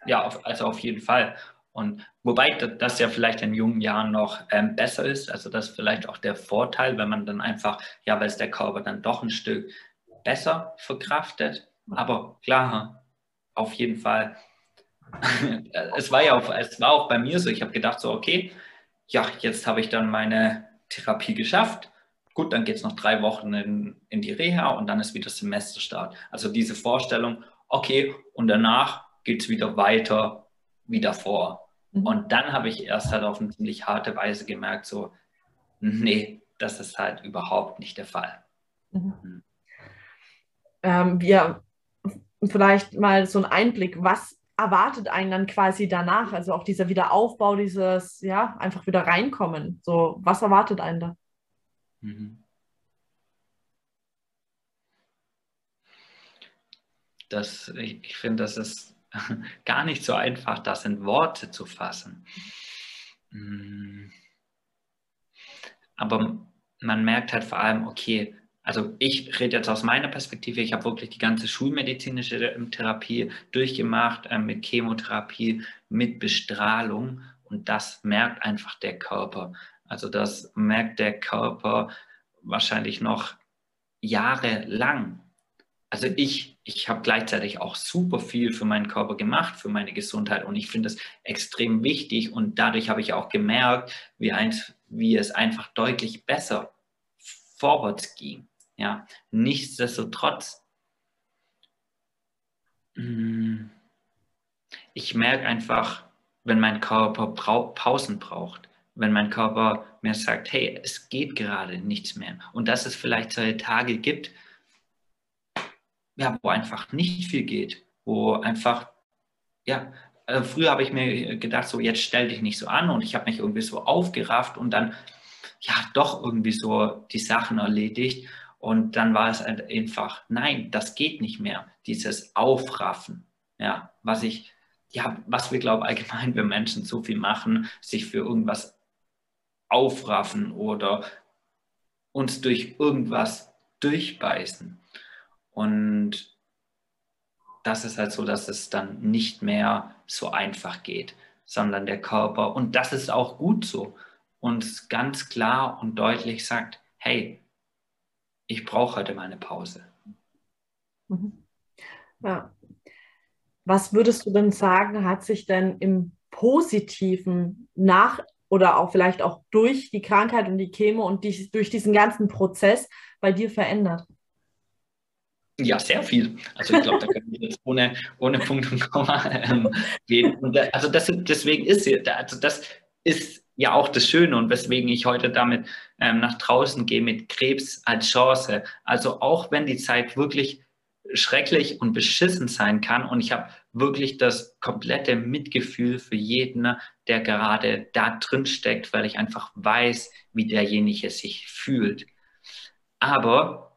Ja, auf, also auf jeden Fall. Und wobei das ja vielleicht in jungen Jahren noch ähm, besser ist, also das ist vielleicht auch der Vorteil, wenn man dann einfach, ja, weil es der Körper dann doch ein Stück besser verkraftet. Aber klar, auf jeden Fall. Es war ja auch, es war auch bei mir so, ich habe gedacht so, okay, ja, jetzt habe ich dann meine Therapie geschafft. Gut, dann geht es noch drei Wochen in, in die Reha und dann ist wieder Semesterstart. Also diese Vorstellung, okay, und danach geht es wieder weiter wie davor. Mhm. Und dann habe ich erst halt auf eine ziemlich harte Weise gemerkt, so, nee, das ist halt überhaupt nicht der Fall. Mhm. Mhm. Ähm, ja, vielleicht mal so ein Einblick, was erwartet einen dann quasi danach? Also auch dieser Wiederaufbau, dieses, ja, einfach wieder reinkommen. So, was erwartet einen da? Mhm. Das, ich finde, das ist (laughs) gar nicht so einfach, das in Worte zu fassen. Mhm. Aber man merkt halt vor allem, okay, also ich rede jetzt aus meiner Perspektive, ich habe wirklich die ganze schulmedizinische ähm, Therapie durchgemacht, äh, mit Chemotherapie, mit Bestrahlung und das merkt einfach der Körper. Also das merkt der Körper wahrscheinlich noch jahrelang. Also ich, ich habe gleichzeitig auch super viel für meinen Körper gemacht, für meine Gesundheit und ich finde es extrem wichtig und dadurch habe ich auch gemerkt, wie, ein, wie es einfach deutlich besser vorwärts ging. Ja, nichtsdestotrotz, mm, ich merke einfach, wenn mein Körper Pausen braucht, wenn mein Körper mir sagt, hey, es geht gerade nichts mehr. Und dass es vielleicht solche Tage gibt, ja, wo einfach nicht viel geht, wo einfach, ja, äh, früher habe ich mir gedacht, so jetzt stell dich nicht so an und ich habe mich irgendwie so aufgerafft und dann, ja, doch irgendwie so die Sachen erledigt. Und dann war es halt einfach, nein, das geht nicht mehr, dieses Aufraffen. Ja, was ich, ja, was wir glauben allgemein, wir Menschen so viel machen, sich für irgendwas aufraffen oder uns durch irgendwas durchbeißen. Und das ist halt so, dass es dann nicht mehr so einfach geht, sondern der Körper, und das ist auch gut so, uns ganz klar und deutlich sagt, hey, ich brauche heute mal eine Pause. Mhm. Ja. Was würdest du denn sagen, hat sich denn im Positiven nach oder auch vielleicht auch durch die Krankheit und die Chemo und die, durch diesen ganzen Prozess bei dir verändert? Ja, sehr viel. Also ich glaube, da können wir jetzt ohne, ohne Punkt und Komma ähm, gehen. Und da, also das, deswegen ist also das ist ja auch das Schöne und weswegen ich heute damit ähm, nach draußen gehe mit Krebs als Chance. Also auch wenn die Zeit wirklich schrecklich und beschissen sein kann und ich habe wirklich das komplette Mitgefühl für jeden, der gerade da drin steckt, weil ich einfach weiß, wie derjenige sich fühlt. Aber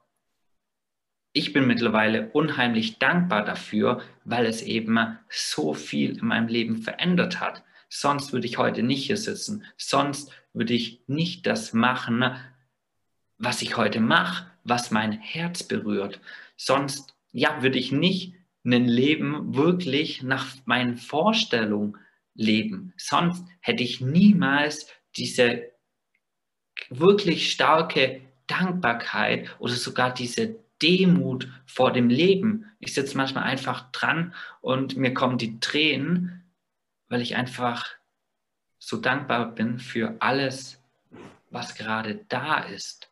ich bin mittlerweile unheimlich dankbar dafür, weil es eben so viel in meinem Leben verändert hat. Sonst würde ich heute nicht hier sitzen. Sonst würde ich nicht das machen, was ich heute mache, was mein Herz berührt. Sonst, ja, würde ich nicht ein Leben wirklich nach meinen Vorstellungen leben. Sonst hätte ich niemals diese wirklich starke Dankbarkeit oder sogar diese Demut vor dem Leben. Ich sitze manchmal einfach dran und mir kommen die Tränen, weil ich einfach so dankbar bin für alles, was gerade da ist.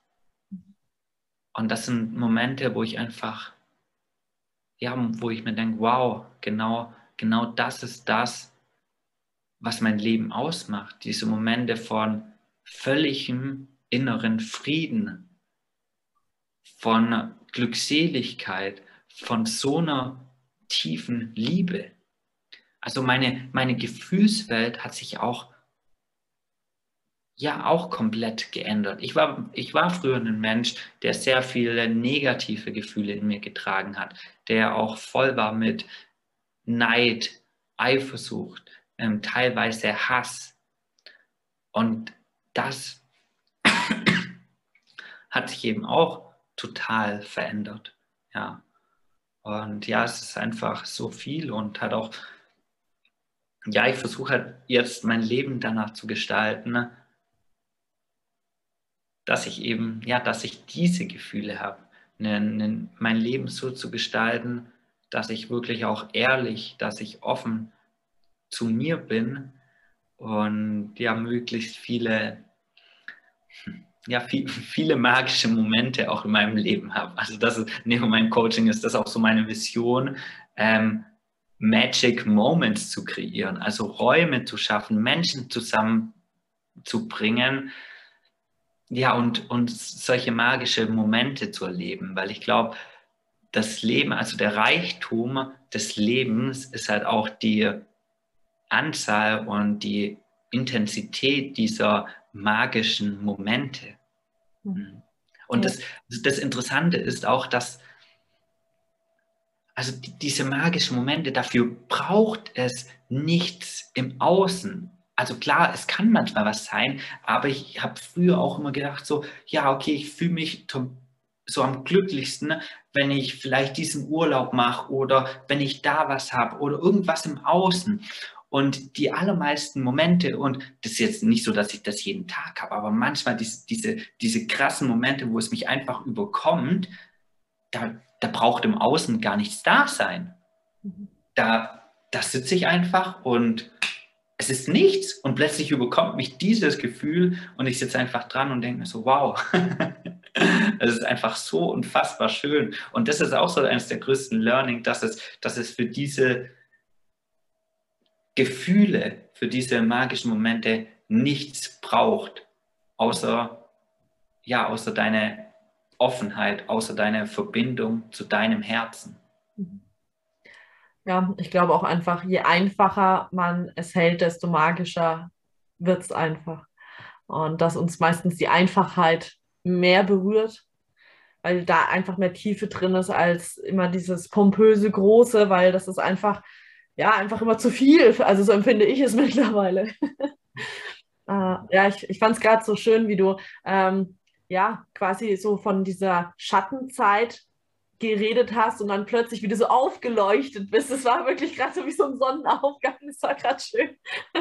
Und das sind Momente, wo ich einfach, ja, wo ich mir denke, wow, genau, genau das ist das, was mein Leben ausmacht. Diese Momente von völligem inneren Frieden, von Glückseligkeit, von so einer tiefen Liebe. Also meine, meine Gefühlswelt hat sich auch ja auch komplett geändert. Ich war, ich war früher ein Mensch, der sehr viele negative Gefühle in mir getragen hat, der auch voll war mit Neid, Eifersucht, ähm, teilweise Hass. Und das (coughs) hat sich eben auch total verändert. Ja. Und ja, es ist einfach so viel und hat auch ja, ich versuche halt jetzt mein Leben danach zu gestalten, dass ich eben, ja, dass ich diese Gefühle habe, ne, ne, mein Leben so zu gestalten, dass ich wirklich auch ehrlich, dass ich offen zu mir bin und ja, möglichst viele, ja, viel, viele magische Momente auch in meinem Leben habe. Also das ist, neben meinem Coaching ist das auch so meine Vision, ähm, Magic Moments zu kreieren, also Räume zu schaffen, Menschen zusammenzubringen, ja, und, und solche magische Momente zu erleben, weil ich glaube, das Leben, also der Reichtum des Lebens ist halt auch die Anzahl und die Intensität dieser magischen Momente. Mhm. Und das, das Interessante ist auch, dass also diese magischen Momente, dafür braucht es nichts im Außen. Also klar, es kann manchmal was sein, aber ich habe früher auch immer gedacht, so, ja, okay, ich fühle mich so am glücklichsten, wenn ich vielleicht diesen Urlaub mache oder wenn ich da was habe oder irgendwas im Außen. Und die allermeisten Momente, und das ist jetzt nicht so, dass ich das jeden Tag habe, aber manchmal diese, diese, diese krassen Momente, wo es mich einfach überkommt, da, da braucht im Außen gar nichts da sein. Mhm. Da, da sitze ich einfach und es ist nichts und plötzlich überkommt mich dieses Gefühl und ich sitze einfach dran und denke mir so, wow, (laughs) es ist einfach so unfassbar schön. Und das ist auch so eines der größten Learning, dass es, dass es für diese Gefühle, für diese magischen Momente nichts braucht, außer, ja, außer deine Offenheit, außer deine Verbindung zu deinem Herzen. Ja, ich glaube auch einfach, je einfacher man es hält, desto magischer wird es einfach. Und dass uns meistens die Einfachheit mehr berührt, weil da einfach mehr Tiefe drin ist als immer dieses pompöse Große, weil das ist einfach, ja, einfach immer zu viel. Also so empfinde ich es (laughs) mittlerweile. äh, ja, ich, ich fand es gerade so schön, wie du ähm, ja quasi so von dieser Schattenzeit geredet hast und dann plötzlich wieder so aufgeleuchtet bist. Es war wirklich gerade so wie so ein Sonnenaufgang. Das war gerade schön. (laughs)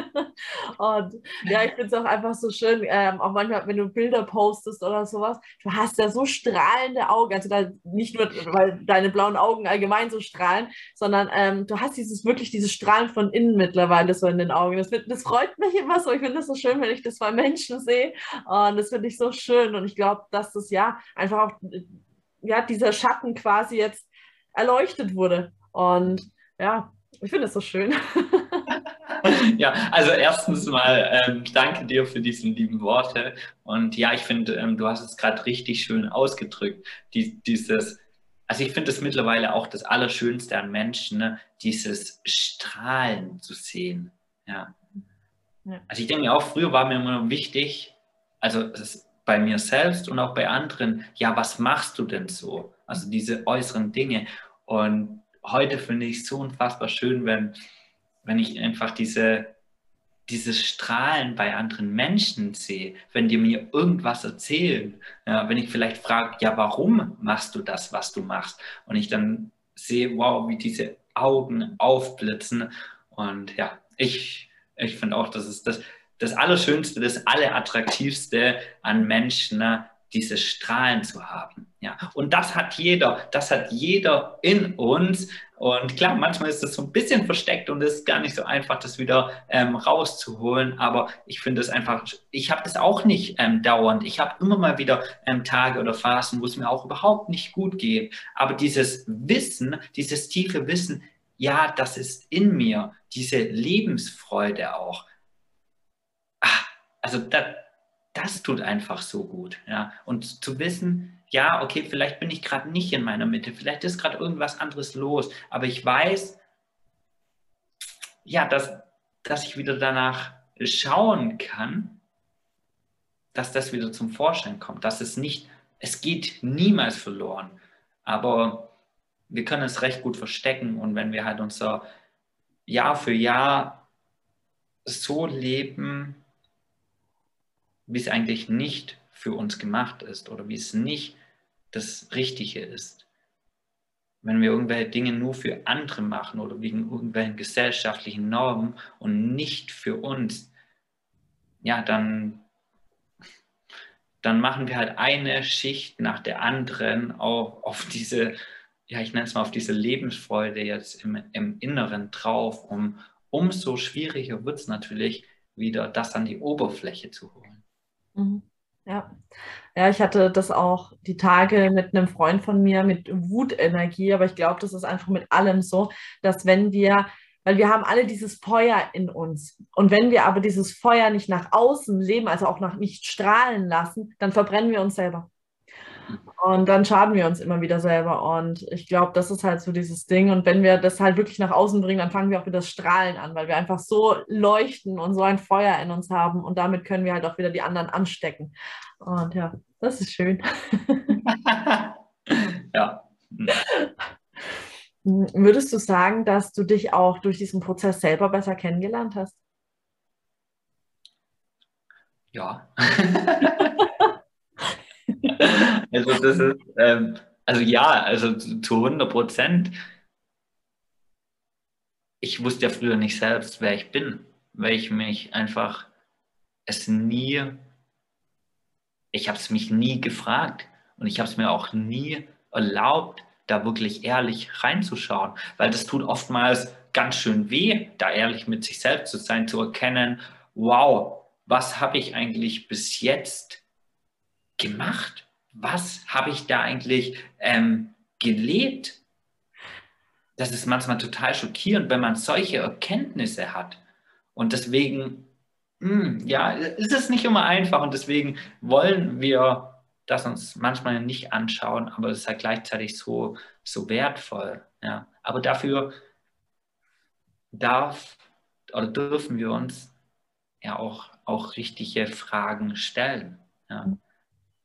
und ja, ich finde es auch einfach so schön, ähm, auch manchmal, wenn du Bilder postest oder sowas, du hast ja so strahlende Augen. Also da nicht nur, weil deine blauen Augen allgemein so strahlen, sondern ähm, du hast dieses wirklich dieses Strahlen von innen mittlerweile so in den Augen. Das, das freut mich immer so. Ich finde das so schön, wenn ich das bei Menschen sehe. Und das finde ich so schön. Und ich glaube, dass das ja einfach auch ja, dieser Schatten quasi jetzt erleuchtet wurde. Und ja, ich finde es so schön. (laughs) ja, also erstens mal ähm, danke dir für diese lieben Worte. Und ja, ich finde, ähm, du hast es gerade richtig schön ausgedrückt. Die, dieses, also ich finde es mittlerweile auch das Allerschönste an Menschen, ne? dieses Strahlen zu sehen. Ja. ja. Also ich denke auch, früher war mir immer wichtig, also es bei mir selbst und auch bei anderen, ja, was machst du denn so? Also diese äußeren Dinge. Und heute finde ich es so unfassbar schön, wenn, wenn ich einfach diese, dieses Strahlen bei anderen Menschen sehe, wenn die mir irgendwas erzählen, ja, wenn ich vielleicht frage, ja, warum machst du das, was du machst? Und ich dann sehe, wow, wie diese Augen aufblitzen. Und ja, ich, ich finde auch, das ist das, das Allerschönste, das Allerattraktivste an Menschen, ne, dieses Strahlen zu haben. Ja, und das hat jeder, das hat jeder in uns. Und klar, manchmal ist das so ein bisschen versteckt und es ist gar nicht so einfach, das wieder ähm, rauszuholen. Aber ich finde es einfach, ich habe das auch nicht ähm, dauernd. Ich habe immer mal wieder ähm, Tage oder Phasen, wo es mir auch überhaupt nicht gut geht. Aber dieses Wissen, dieses tiefe Wissen, ja, das ist in mir, diese Lebensfreude auch also das, das tut einfach so gut. Ja? Und zu wissen, ja, okay, vielleicht bin ich gerade nicht in meiner Mitte, vielleicht ist gerade irgendwas anderes los, aber ich weiß, ja, dass, dass ich wieder danach schauen kann, dass das wieder zum Vorschein kommt, dass es nicht, es geht niemals verloren, aber wir können es recht gut verstecken und wenn wir halt unser Jahr für Jahr so leben, wie es eigentlich nicht für uns gemacht ist oder wie es nicht das Richtige ist. Wenn wir irgendwelche Dinge nur für andere machen oder wegen irgendwelchen gesellschaftlichen Normen und nicht für uns, ja, dann, dann machen wir halt eine Schicht nach der anderen auch auf diese, ja, ich nenne es mal auf diese Lebensfreude jetzt im, im Inneren drauf, um umso schwieriger wird es natürlich, wieder das an die Oberfläche zu holen. Mhm. Ja. Ja, ich hatte das auch die Tage mit einem Freund von mir mit Wutenergie, aber ich glaube, das ist einfach mit allem so, dass wenn wir, weil wir haben alle dieses Feuer in uns und wenn wir aber dieses Feuer nicht nach außen leben, also auch nach nicht strahlen lassen, dann verbrennen wir uns selber. Und dann schaden wir uns immer wieder selber. Und ich glaube, das ist halt so dieses Ding. Und wenn wir das halt wirklich nach außen bringen, dann fangen wir auch wieder das Strahlen an, weil wir einfach so leuchten und so ein Feuer in uns haben. Und damit können wir halt auch wieder die anderen anstecken. Und ja, das ist schön. (laughs) ja. Würdest du sagen, dass du dich auch durch diesen Prozess selber besser kennengelernt hast? Ja. (laughs) Also das ist, ähm, also ja, also zu, zu 100 Prozent. Ich wusste ja früher nicht selbst, wer ich bin, weil ich mich einfach es nie, ich habe es mich nie gefragt und ich habe es mir auch nie erlaubt, da wirklich ehrlich reinzuschauen, weil das tut oftmals ganz schön weh, da ehrlich mit sich selbst zu sein, zu erkennen, wow, was habe ich eigentlich bis jetzt gemacht? was habe ich da eigentlich ähm, gelebt? Das ist manchmal total schockierend, wenn man solche Erkenntnisse hat. Und deswegen, mh, hm, ja, ist es nicht immer einfach und deswegen wollen wir das uns manchmal nicht anschauen, aber es ist halt gleichzeitig so, so wertvoll. Ja. Aber dafür darf oder dürfen wir uns ja auch, auch richtige Fragen stellen. Ja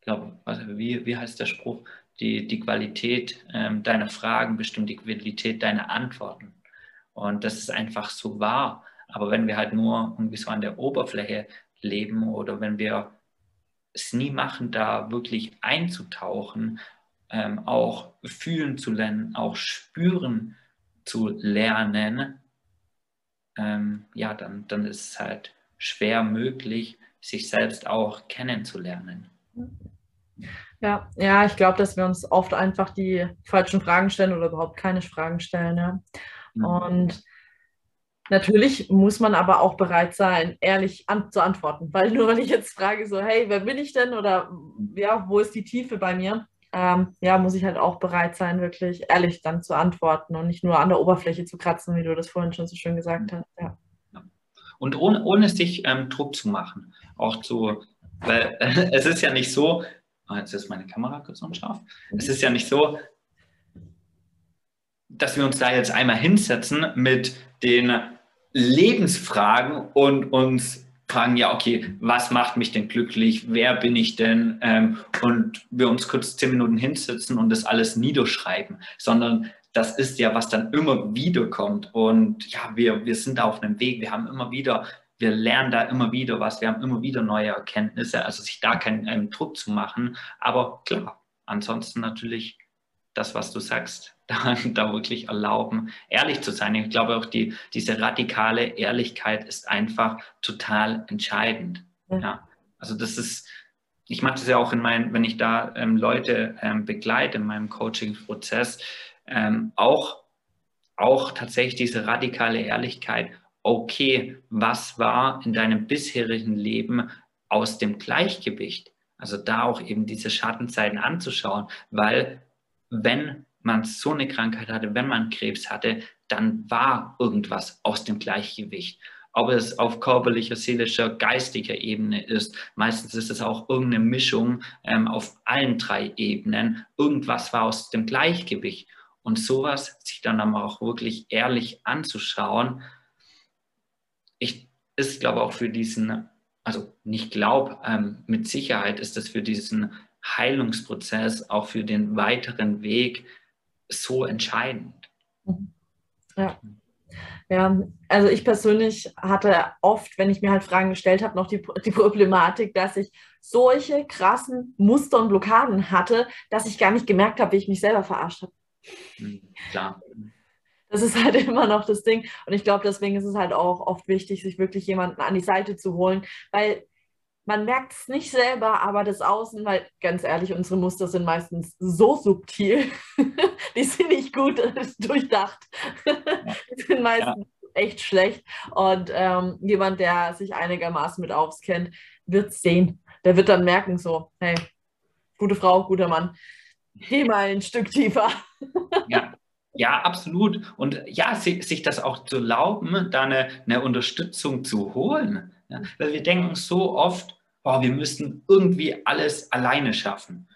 glaube, wie, wie heißt der Spruch? die, die Qualität ähm, deiner Fragen bestimmt die Qualität deiner Antworten. Und das ist einfach so wahr. Aber wenn wir halt nur irgendwie so an der Oberfläche leben oder wenn wir es nie machen, da wirklich einzutauchen, ähm, auch fühlen zu lernen, auch spüren zu lernen, ähm, ja, dann, dann ist es halt schwer möglich, sich selbst auch kennenzulernen. Ja, ja, ich glaube, dass wir uns oft einfach die falschen Fragen stellen oder überhaupt keine Fragen stellen. Ja. Mhm. Und natürlich muss man aber auch bereit sein, ehrlich an, zu antworten. Weil nur wenn ich jetzt frage, so, hey, wer bin ich denn? Oder ja, wo ist die Tiefe bei mir? Ähm, ja, muss ich halt auch bereit sein, wirklich ehrlich dann zu antworten und nicht nur an der Oberfläche zu kratzen, wie du das vorhin schon so schön gesagt hast. Ja. Und ohne, ohne sich ähm, Druck zu machen. Auch zu, weil äh, (laughs) es ist ja nicht so, jetzt ist meine Kamera kurz unscharf, es ist ja nicht so, dass wir uns da jetzt einmal hinsetzen mit den Lebensfragen und uns fragen, ja, okay, was macht mich denn glücklich? Wer bin ich denn? Ähm, und wir uns kurz zehn Minuten hinsetzen und das alles niederschreiben, sondern das ist ja, was dann immer wieder kommt. Und ja, wir, wir sind da auf einem Weg. Wir haben immer wieder, wir lernen da immer wieder was. Wir haben immer wieder neue Erkenntnisse. Also sich da keinen ähm, Druck zu machen. Aber klar, ansonsten natürlich das, was du sagst, (laughs) da, da wirklich erlauben, ehrlich zu sein. Ich glaube auch, die, diese radikale Ehrlichkeit ist einfach total entscheidend. Ja. ja. Also das ist, ich mache das ja auch in meinen, wenn ich da ähm, Leute ähm, begleite in meinem Coaching-Prozess, ähm, auch, auch tatsächlich diese radikale Ehrlichkeit, okay, was war in deinem bisherigen Leben aus dem Gleichgewicht? Also da auch eben diese Schattenzeiten anzuschauen, weil wenn man so eine Krankheit hatte, wenn man Krebs hatte, dann war irgendwas aus dem Gleichgewicht. Ob es auf körperlicher, seelischer, geistiger Ebene ist, meistens ist es auch irgendeine Mischung ähm, auf allen drei Ebenen. Irgendwas war aus dem Gleichgewicht. Und sowas sich dann aber auch wirklich ehrlich anzuschauen, ich, ist, glaube auch für diesen, also nicht glaube, ähm, mit Sicherheit ist das für diesen Heilungsprozess, auch für den weiteren Weg so entscheidend. Ja. Ja, also ich persönlich hatte oft, wenn ich mir halt Fragen gestellt habe, noch die, die Problematik, dass ich solche krassen Muster und Blockaden hatte, dass ich gar nicht gemerkt habe, wie ich mich selber verarscht habe. Hm, klar. Das ist halt (laughs) immer noch das Ding. Und ich glaube, deswegen ist es halt auch oft wichtig, sich wirklich jemanden an die Seite zu holen, weil man merkt es nicht selber, aber das Außen, weil ganz ehrlich, unsere Muster sind meistens so subtil, (laughs) die sind nicht gut (laughs) durchdacht. die sind meistens ja. echt schlecht. Und ähm, jemand, der sich einigermaßen mit auskennt, wird es sehen. Der wird dann merken, so, hey, gute Frau, guter Mann, geh mal ein Stück tiefer. ja. Ja, absolut. Und ja, sich das auch zu erlauben, da eine, eine Unterstützung zu holen. Ja, weil wir denken so oft, oh, wir müssen irgendwie alles alleine schaffen.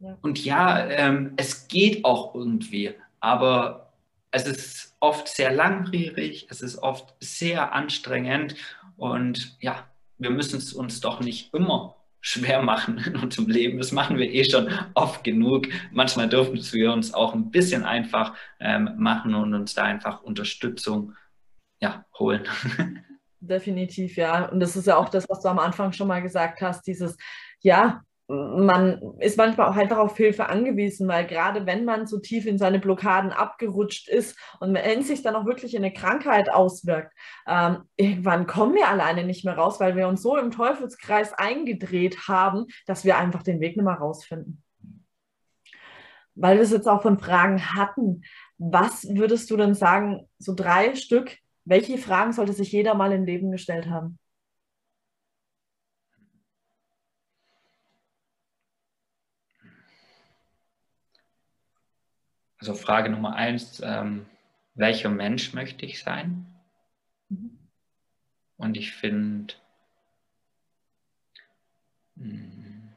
Ja. Und ja, ähm, es geht auch irgendwie, aber es ist oft sehr langwierig, es ist oft sehr anstrengend und ja, wir müssen es uns doch nicht immer schwer machen in unserem Leben. Das machen wir eh schon oft genug. Manchmal dürfen wir uns auch ein bisschen einfach ähm, machen und uns da einfach Unterstützung ja, holen. (laughs) Definitiv, ja. Und das ist ja auch das, was du am Anfang schon mal gesagt hast, dieses, ja, man ist manchmal auch einfach auf Hilfe angewiesen, weil gerade wenn man so tief in seine Blockaden abgerutscht ist und wenn sich dann auch wirklich in eine Krankheit auswirkt, ähm, irgendwann kommen wir alleine nicht mehr raus, weil wir uns so im Teufelskreis eingedreht haben, dass wir einfach den Weg nicht mehr rausfinden. Weil wir es jetzt auch von Fragen hatten, was würdest du denn sagen, so drei Stück, welche Fragen sollte sich jeder mal im Leben gestellt haben? Also Frage Nummer eins, ähm, welcher Mensch möchte ich sein? Mhm. Und ich finde, hm,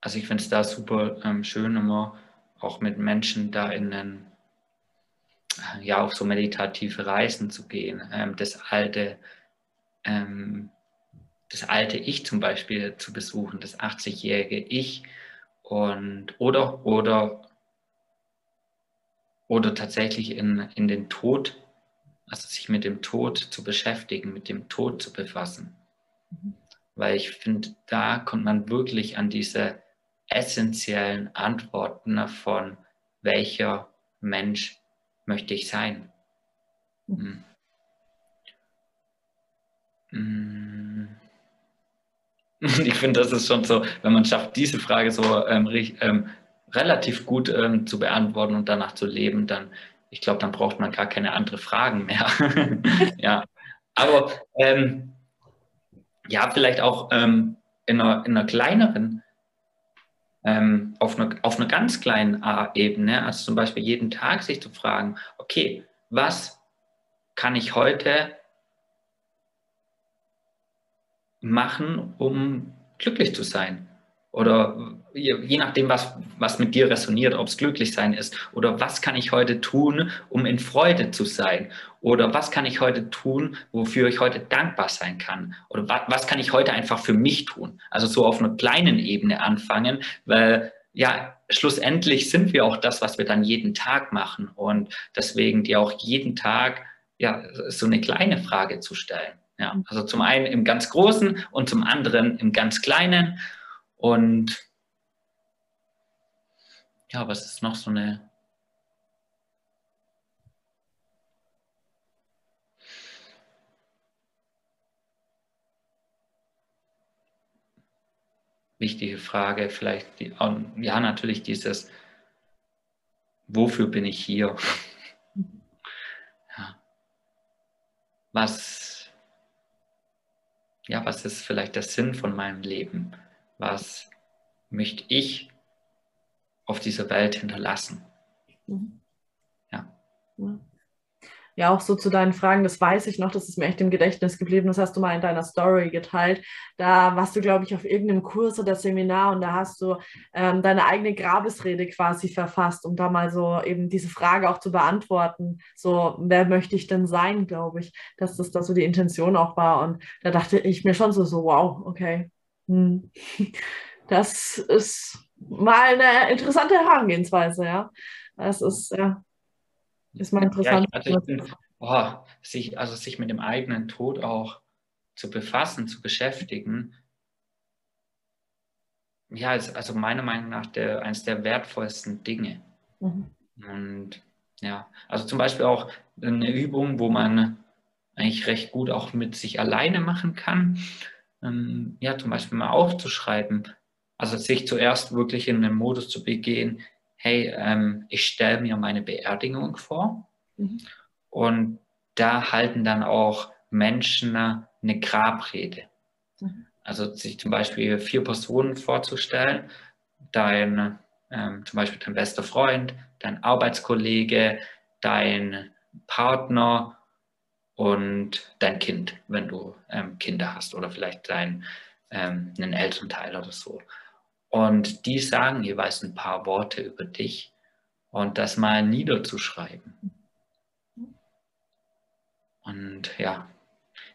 also ich finde es da super ähm, schön, immer auch mit Menschen da in einen, ja, auf so meditative Reisen zu gehen, ähm, das alte, ähm, das alte Ich zum Beispiel zu besuchen, das 80-jährige Ich und oder oder oder tatsächlich in, in den Tod, also sich mit dem Tod zu beschäftigen, mit dem Tod zu befassen. Mhm. Weil ich finde, da kommt man wirklich an diese essentiellen Antworten von welcher Mensch möchte ich sein. Mhm. Mhm. (laughs) Ich finde, das ist schon so, wenn man schafft, diese Frage so ähm, ähm, relativ gut ähm, zu beantworten und danach zu leben, dann, ich glaube, dann braucht man gar keine anderen Fragen mehr. (laughs) ja, aber ähm, ja, vielleicht auch ähm, in, einer, in einer kleineren, ähm, auf, einer, auf einer ganz kleinen Ebene, also zum Beispiel jeden Tag sich zu fragen, okay, was kann ich heute machen, um glücklich zu sein? Oder je nachdem, was, was mit dir resoniert, ob es glücklich sein ist. Oder was kann ich heute tun, um in Freude zu sein? Oder was kann ich heute tun, wofür ich heute dankbar sein kann? Oder was, was kann ich heute einfach für mich tun? Also so auf einer kleinen Ebene anfangen, weil ja, schlussendlich sind wir auch das, was wir dann jeden Tag machen. Und deswegen dir auch jeden Tag ja, so eine kleine Frage zu stellen. Ja, also zum einen im ganz Großen und zum anderen im ganz Kleinen. Und ja, was ist noch so eine wichtige Frage, vielleicht, die, ja, natürlich dieses, wofür bin ich hier? ja. Was, ja, was ist vielleicht der Sinn von meinem Leben? was möchte ich auf dieser Welt hinterlassen? Mhm. Ja. Ja, auch so zu deinen Fragen, das weiß ich noch, das ist mir echt im Gedächtnis geblieben, das hast du mal in deiner Story geteilt. Da warst du, glaube ich, auf irgendeinem Kurs oder Seminar und da hast du ähm, deine eigene Grabesrede quasi verfasst, um da mal so eben diese Frage auch zu beantworten. So, wer möchte ich denn sein, glaube ich, dass das da so die Intention auch war. Und da dachte ich mir schon so, so wow, okay, hm. (laughs) Das ist mal eine interessante Herangehensweise, ja. Das ist, ja, ist mal interessant. Ja, also, bin, oh, sich, also sich mit dem eigenen Tod auch zu befassen, zu beschäftigen, ja, ist also meiner Meinung nach der, eines der wertvollsten Dinge. Mhm. Und ja, also zum Beispiel auch eine Übung, wo man eigentlich recht gut auch mit sich alleine machen kann ähm, ja, zum Beispiel mal aufzuschreiben. Also sich zuerst wirklich in den Modus zu begehen, hey, ähm, ich stelle mir meine Beerdigung vor. Mhm. Und da halten dann auch Menschen eine Grabrede. Mhm. Also sich zum Beispiel vier Personen vorzustellen, dein, ähm, zum Beispiel dein bester Freund, dein Arbeitskollege, dein Partner und dein Kind, wenn du ähm, Kinder hast oder vielleicht dein, ähm, einen Elternteil oder so. Und die sagen jeweils ein paar Worte über dich und das mal niederzuschreiben. Und ja,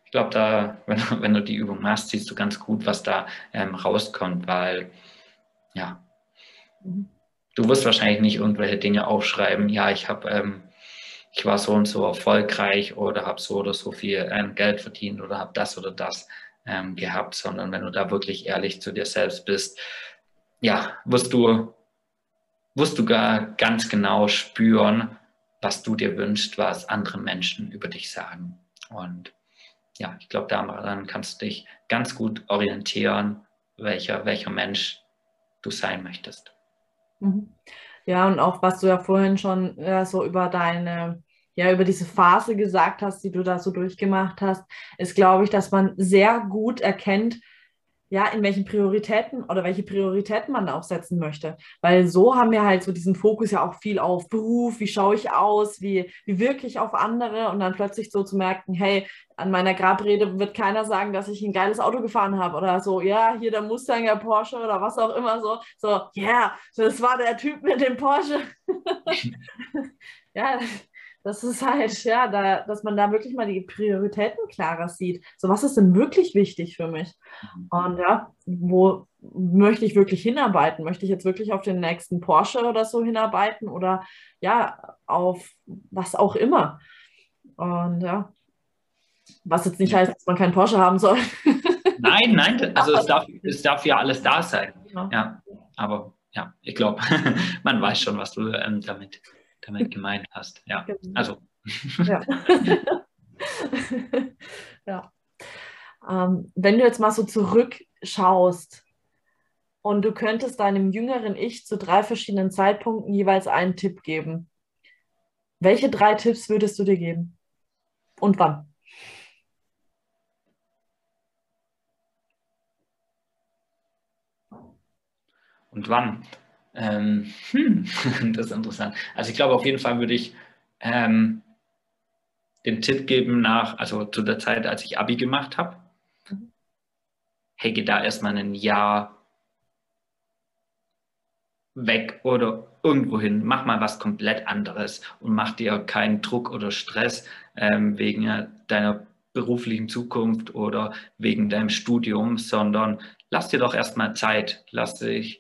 ich glaube, da, wenn, wenn, du die Übung machst, siehst du ganz gut, was da ähm, rauskommt, weil ja, du wirst wahrscheinlich nicht irgendwelche Dinge aufschreiben. Ja, ich habe ähm, ich war so und so erfolgreich oder habe so oder so viel ähm, Geld verdient oder habe das oder das ähm, gehabt, sondern wenn du da wirklich ehrlich zu dir selbst bist, ja, wirst du, wirst du gar ganz genau spüren, was du dir wünschst, was andere Menschen über dich sagen. Und ja, ich glaube, daran kannst du dich ganz gut orientieren, welcher, welcher Mensch du sein möchtest. Mhm. Ja, und auch was du ja vorhin schon ja, so über deine ja über diese Phase gesagt hast, die du da so durchgemacht hast, ist, glaube ich, dass man sehr gut erkennt, ja, in welchen Prioritäten oder welche Prioritäten man auch setzen möchte. Weil so haben wir halt so diesen Fokus ja auch viel auf Beruf, wie schaue ich aus, wie, wie wirke ich auf andere und dann plötzlich so zu merken, hey, an meiner Grabrede wird keiner sagen, dass ich ein geiles Auto gefahren habe oder so, ja, hier der Mustang, der Porsche oder was auch immer so, so, ja, yeah, das war der Typ mit dem Porsche. (laughs) ja, das ist halt, ja, da, dass man da wirklich mal die Prioritäten klarer sieht. So, was ist denn wirklich wichtig für mich? Mhm. Und ja, wo möchte ich wirklich hinarbeiten? Möchte ich jetzt wirklich auf den nächsten Porsche oder so hinarbeiten oder ja, auf was auch immer? Und ja, was jetzt nicht heißt, dass man keinen Porsche haben soll. (laughs) Nein, nein, also es darf, es darf ja alles da sein. Ja, ja aber ja, ich glaube, (laughs) man weiß schon, was du ähm, damit, damit gemeint hast. Ja, genau. also. Ja. (laughs) (laughs) ja. Ähm, wenn du jetzt mal so zurückschaust und du könntest deinem jüngeren Ich zu drei verschiedenen Zeitpunkten jeweils einen Tipp geben, welche drei Tipps würdest du dir geben? Und wann? Und wann? Ähm, hm, (laughs) das ist interessant. Also ich glaube, auf jeden Fall würde ich ähm, den Tipp geben nach, also zu der Zeit, als ich Abi gemacht habe. Mhm. Hey, geh da erstmal ein Jahr weg oder irgendwo hin. Mach mal was komplett anderes und mach dir keinen Druck oder Stress ähm, wegen deiner beruflichen Zukunft oder wegen deinem Studium, sondern lass dir doch erstmal Zeit. Lass dich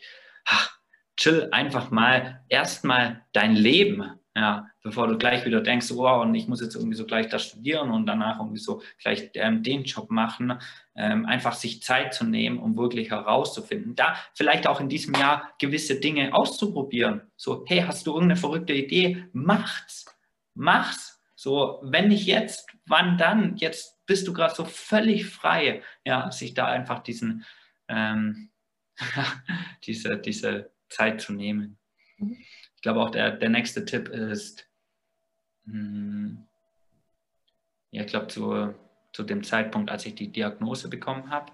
chill einfach mal erstmal dein Leben, ja, bevor du gleich wieder denkst, wow, und ich muss jetzt irgendwie so gleich das studieren und danach irgendwie so gleich ähm, den Job machen, ähm, einfach sich Zeit zu nehmen, um wirklich herauszufinden, da vielleicht auch in diesem Jahr gewisse Dinge auszuprobieren. So, hey, hast du irgendeine verrückte Idee? Mach's, mach's. So, wenn nicht jetzt, wann dann? Jetzt bist du gerade so völlig frei, ja, sich da einfach diesen ähm, (laughs) diese, diese Zeit zu nehmen. Mhm. Ich glaube auch der, der nächste Tipp ist, mh, hm, ja, ich glaube zu, zu dem Zeitpunkt, als ich die Diagnose bekommen habe,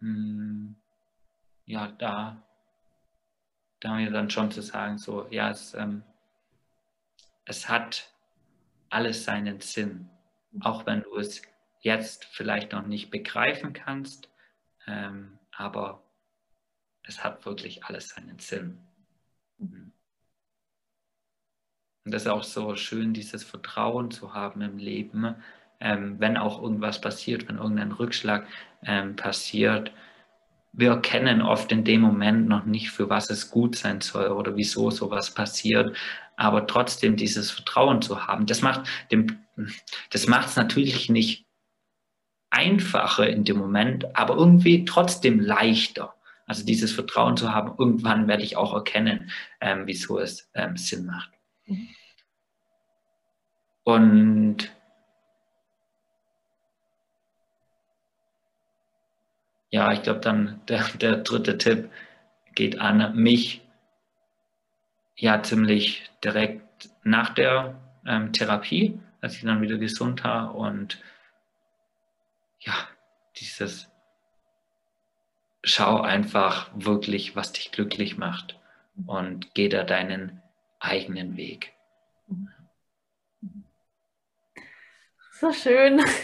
hm, ja, da, da mir dann schon zu sagen, so, ja, es, ähm, es hat alles seinen Sinn, auch wenn du es jetzt vielleicht noch nicht begreifen kannst, ähm, aber es hat wirklich alles seinen Sinn. Mhm. Und das ist auch so schön, dieses Vertrauen zu haben im Leben, ähm, wenn auch irgendwas passiert, wenn irgendein Rückschlag ähm, passiert. Wir erkennen oft in dem Moment noch nicht, für was es gut sein soll oder wieso sowas passiert, aber trotzdem dieses Vertrauen zu haben, das macht dem, das macht es natürlich nicht einfacher in dem Moment, aber irgendwie trotzdem leichter. Also dieses Vertrauen zu haben, irgendwann werde ich auch erkennen, ähm, wieso es ähm, Sinn macht. Mhm. Und ja, ich glaube dann der, der dritte Tipp geht an mich ja ziemlich direkt nach der ähm, Therapie, als ich dann wieder gesund war und ja, dieses schau einfach wirklich, was dich glücklich macht und geh da deinen eigenen Weg. So schön. (laughs)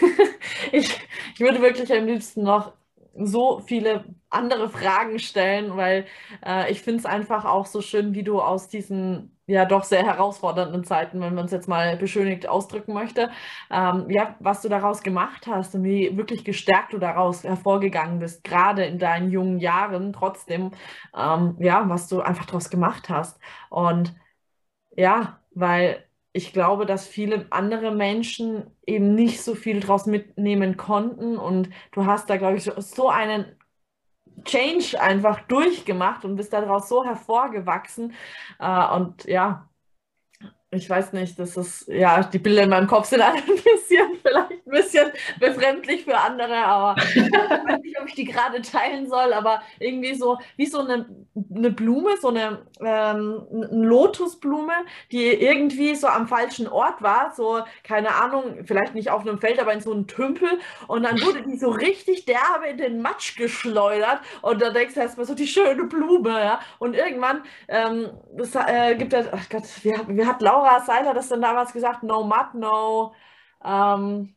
Ich, ich würde wirklich am liebsten noch so viele andere Fragen stellen, weil äh, ich finde es einfach auch so schön, wie du aus diesen ja doch sehr herausfordernden Zeiten, wenn man es jetzt mal beschönigt ausdrücken möchte, ähm, ja, was du daraus gemacht hast und wie wirklich gestärkt du daraus hervorgegangen bist, gerade in deinen jungen Jahren, trotzdem, ähm, ja, was du einfach daraus gemacht hast. Und ja, weil ich glaube, dass viele andere Menschen eben nicht so viel daraus mitnehmen konnten und du hast da, glaube ich, so einen Change einfach durchgemacht und bist daraus so hervorgewachsen. Äh, und ja, ich weiß nicht, das ist, ja, die Bilder in meinem Kopf sind (laughs) alle ein bisschen, vielleicht ein bisschen befremdlich für andere, aber (laughs) ich weiß nicht, ob ich die gerade teilen soll, aber irgendwie so, wie so eine, eine Blume, so eine, ähm, eine Lotusblume, die irgendwie so am falschen Ort war, so, keine Ahnung, vielleicht nicht auf einem Feld, aber in so einem Tümpel. Und dann wurde die so richtig derbe in den Matsch geschleudert. Und da denkst du erstmal so die schöne Blume, ja, und irgendwann, ähm, das, äh, gibt es, ach Gott, wir, wir hatten Laura Laura Seiler das dann damals gesagt, no mud, no, ähm,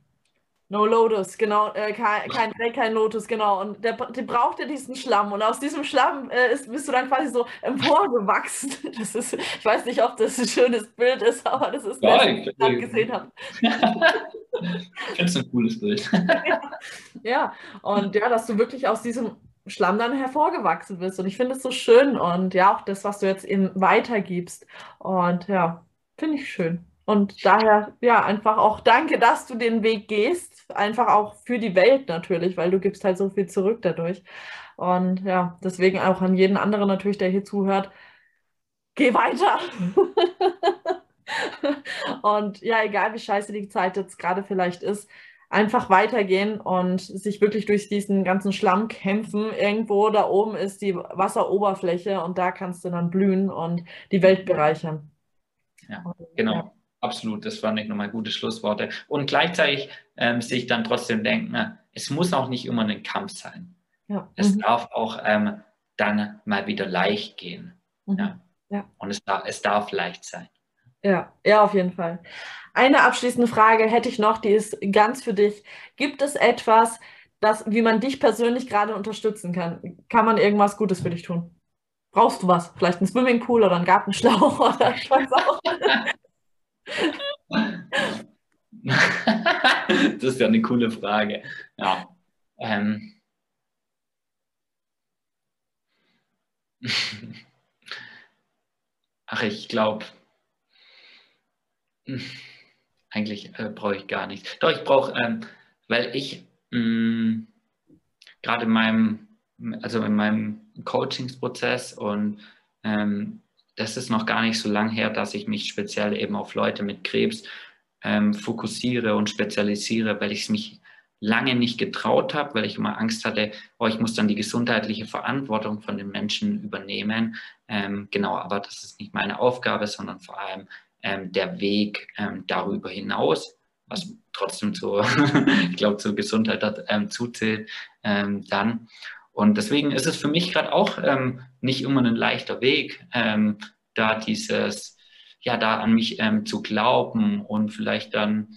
No Lotus, genau, äh, kein, kein Dreck, kein Lotus, genau. Und der, der braucht ja diesen Schlamm. Und aus diesem Schlamm äh, ist, bist du dann quasi so emporgewachsen. (laughs) Das ist, ich weiß nicht, ob das ein schönes Bild ist, aber das ist, Ja, was ich- gerade gesehen habe. (laughs) Ich finde es ein cooles Bild. (laughs) Ja, und ja, dass du wirklich aus diesem Schlamm dann hervorgewachsen bist. Und ich finde es so schön und ja, auch das, was du jetzt eben weitergibst. Und ja, finde ich schön. Und daher, ja, einfach auch danke, dass du den Weg gehst. Einfach auch für die Welt natürlich, weil du gibst halt so viel zurück dadurch. Und ja, deswegen auch an jeden anderen natürlich, der hier zuhört, geh weiter. (laughs) Und ja, egal wie scheiße die Zeit jetzt gerade vielleicht ist, einfach weitergehen und sich wirklich durch diesen ganzen Schlamm kämpfen. Irgendwo da oben ist die Wasseroberfläche und da kannst du dann blühen und die Welt bereichern. Ja, Genau, absolut. Das fand ich nochmal gute Schlussworte. Und gleichzeitig ähm, sich dann trotzdem denken, na, es muss auch nicht immer ein Kampf sein. Ja. Es Mhm. darf auch ähm, dann mal wieder leicht gehen. Mhm. Ja. Ja. Und es darf, es darf leicht sein. Ja, ja, auf jeden Fall. Eine abschließende Frage hätte ich noch, die ist ganz für dich. Gibt es etwas, das, wie man dich persönlich gerade unterstützen kann? Kann man irgendwas Gutes für dich tun? Brauchst du was? Vielleicht ein Swimmingpool oder einen Gartenschlauch (laughs) oder ich weiß auch. (laughs) das ist ja eine coole Frage. Ja. Ähm. (laughs) Ach, ich glaube, eigentlich äh, brauche ich gar nichts. Doch, ich brauche, ähm, weil ich mh, gerade in meinem, also in meinem Coachingsprozess und ähm, das ist noch gar nicht so lang her, dass ich mich speziell eben auf Leute mit Krebs ähm, fokussiere und spezialisiere, weil ich es mich lange nicht getraut habe, weil ich immer Angst hatte, oh, ich muss dann die gesundheitliche Verantwortung von den Menschen übernehmen. Ähm, genau, aber das ist nicht meine Aufgabe, sondern vor allem ähm, der Weg ähm, darüber hinaus, was trotzdem zu, (laughs) ich glaube, zur Gesundheit ähm, zuzählt, ähm, dann. Und deswegen ist es für mich gerade auch ähm, nicht immer ein leichter Weg, ähm, da dieses, ja, da an mich ähm, zu glauben und vielleicht dann,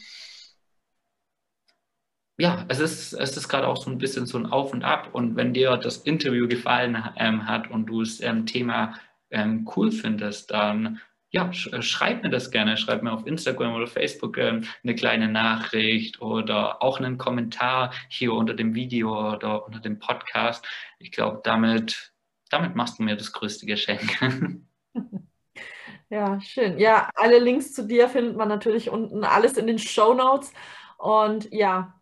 ja, es ist, es ist gerade auch so ein bisschen so ein Auf und Ab. Und wenn dir das Interview gefallen ähm, hat und du das ähm, Thema ähm, cool findest, dann ja, sch schreib mir das gerne. Schreib mir auf Instagram oder Facebook ähm, eine kleine Nachricht oder auch einen Kommentar hier unter dem Video oder unter dem Podcast. Ich glaube, damit, damit machst du mir das größte Geschenk. (laughs) Ja, schön. Ja, alle Links zu dir findet man natürlich unten alles in den Show Notes. Und ja,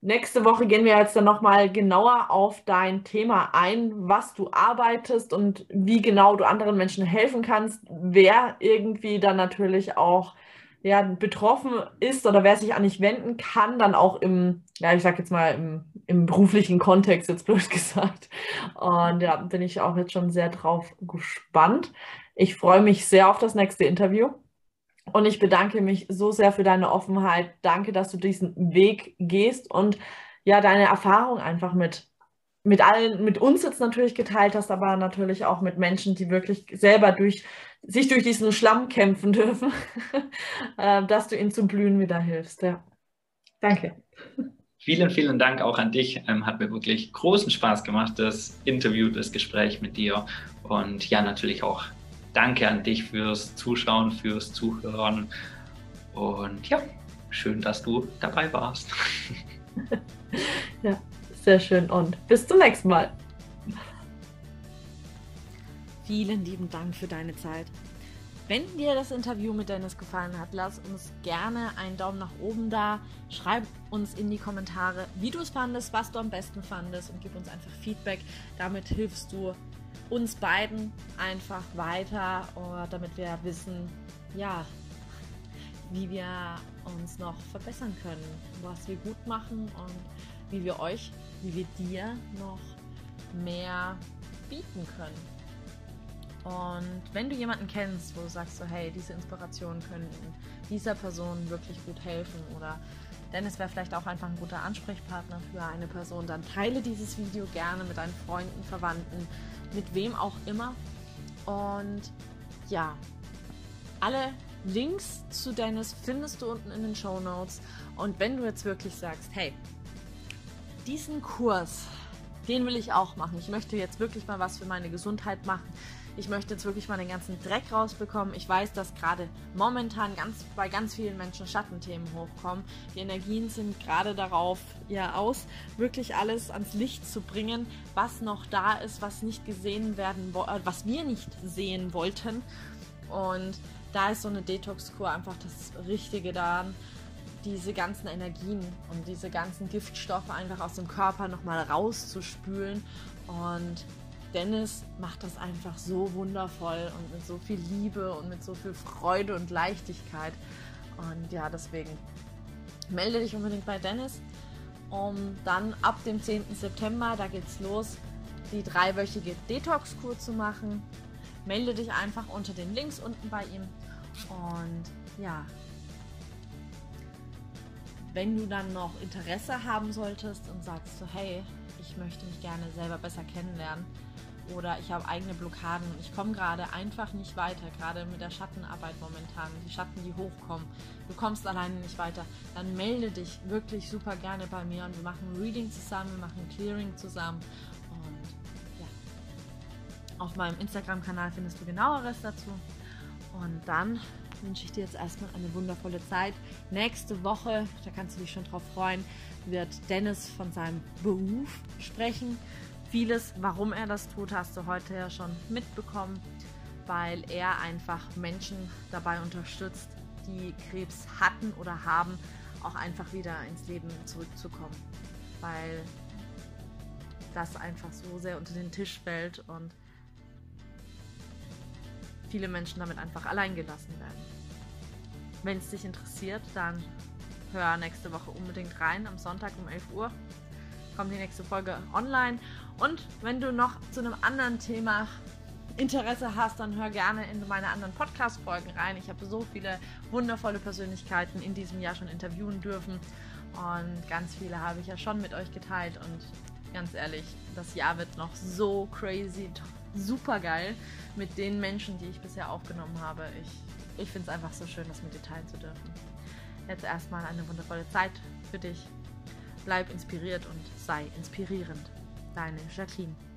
nächste Woche gehen wir jetzt dann nochmal genauer auf dein Thema ein, was du arbeitest und wie genau du anderen Menschen helfen kannst, wer irgendwie dann natürlich auch ja, betroffen ist oder wer sich an dich wenden kann, dann auch im, ja, ich sag jetzt mal im, im beruflichen Kontext, jetzt blöd (laughs) gesagt. Und ja, bin ich auch jetzt schon sehr drauf gespannt. Ich freue mich sehr auf das nächste Interview. Und ich bedanke mich so sehr für deine Offenheit. Danke, dass du diesen Weg gehst und ja, deine Erfahrung einfach mit, mit allen, mit uns jetzt natürlich geteilt hast, aber natürlich auch mit Menschen, die wirklich selber durch, sich durch diesen Schlamm kämpfen dürfen, (laughs) äh, dass du ihnen zum Blühen wieder hilfst. Ja. Danke. Vielen, vielen Dank auch an dich. Ähm, hat mir wirklich großen Spaß gemacht, das Interview, das Gespräch mit dir. Und ja, natürlich auch danke an dich fürs Zuschauen, fürs Zuhören. Und ja, schön, dass du dabei warst. (laughs) ja, sehr schön und bis zum nächsten Mal. Vielen lieben Dank für deine Zeit. Wenn dir das Interview mit Dennis gefallen hat, lass uns gerne einen Daumen nach oben da. Schreib uns in die Kommentare, wie du es fandest, was du am besten fandest und gib uns einfach Feedback. Damit hilfst du uns beiden einfach weiter, damit wir wissen, ja, wie wir uns noch verbessern können, was wir gut machen und wie wir euch, wie wir dir noch mehr bieten können. Und wenn du jemanden kennst, wo du sagst so, hey, diese Inspirationen könnten dieser Person wirklich gut helfen oder Dennis wäre vielleicht auch einfach ein guter Ansprechpartner für eine Person, dann teile dieses Video gerne mit deinen Freunden, Verwandten, mit wem auch immer. Und ja, alle Links zu Dennis findest du unten in den Show Notes. Und wenn du jetzt wirklich sagst, hey, diesen Kurs, den will ich auch machen. Ich möchte jetzt wirklich mal was für meine Gesundheit machen. Ich möchte jetzt wirklich mal den ganzen Dreck rausbekommen. Ich weiß, dass gerade momentan ganz, bei ganz vielen Menschen Schattenthemen hochkommen. Die Energien sind gerade darauf ja aus, wirklich alles ans Licht zu bringen, was noch da ist, was nicht gesehen werden, äh, was wir nicht sehen wollten. Und da ist so eine Detox-Kur einfach das Richtige daran, diese ganzen Energien und diese ganzen Giftstoffe einfach aus dem Körper nochmal rauszuspülen. Und Dennis macht das einfach so wundervoll und mit so viel Liebe und mit so viel Freude und Leichtigkeit. Und ja, deswegen melde dich unbedingt bei Dennis, um dann ab dem 10. September, da geht's los, die dreiwöchige Detox-Kur zu machen. Melde dich einfach unter den Links unten bei ihm. Und ja, wenn du dann noch Interesse haben solltest und sagst so, hey, ich möchte mich gerne selber besser kennenlernen oder ich habe eigene Blockaden. Ich komme gerade einfach nicht weiter, gerade mit der Schattenarbeit momentan, die Schatten, die hochkommen, du kommst alleine nicht weiter, dann melde dich wirklich super gerne bei mir und wir machen Reading zusammen, wir machen Clearing zusammen. Und ja, auf meinem Instagram-Kanal findest du genaueres dazu. Und dann wünsche ich dir jetzt erstmal eine wundervolle Zeit. Nächste Woche, da kannst du dich schon drauf freuen, wird Dennis von seinem Beruf sprechen. Vieles, warum er das tut, hast du heute ja schon mitbekommen, weil er einfach Menschen dabei unterstützt, die Krebs hatten oder haben, auch einfach wieder ins Leben zurückzukommen. Weil das einfach so sehr unter den Tisch fällt und viele Menschen damit einfach allein gelassen werden. Wenn es dich interessiert, dann hör nächste Woche unbedingt rein. Am Sonntag um 11 Uhr kommt die nächste Folge online. Und wenn du noch zu einem anderen Thema Interesse hast, dann hör gerne in meine anderen Podcast-Folgen rein. Ich habe so viele wundervolle Persönlichkeiten in diesem Jahr schon interviewen dürfen. Und ganz viele habe ich ja schon mit euch geteilt. Und ganz ehrlich, das Jahr wird noch so crazy, super geil mit den Menschen, die ich bisher aufgenommen habe. Ich, ich finde es einfach so schön, das mit dir teilen zu dürfen. Jetzt erstmal eine wundervolle Zeit für dich. Bleib inspiriert und sei inspirierend. Deine Jacqueline.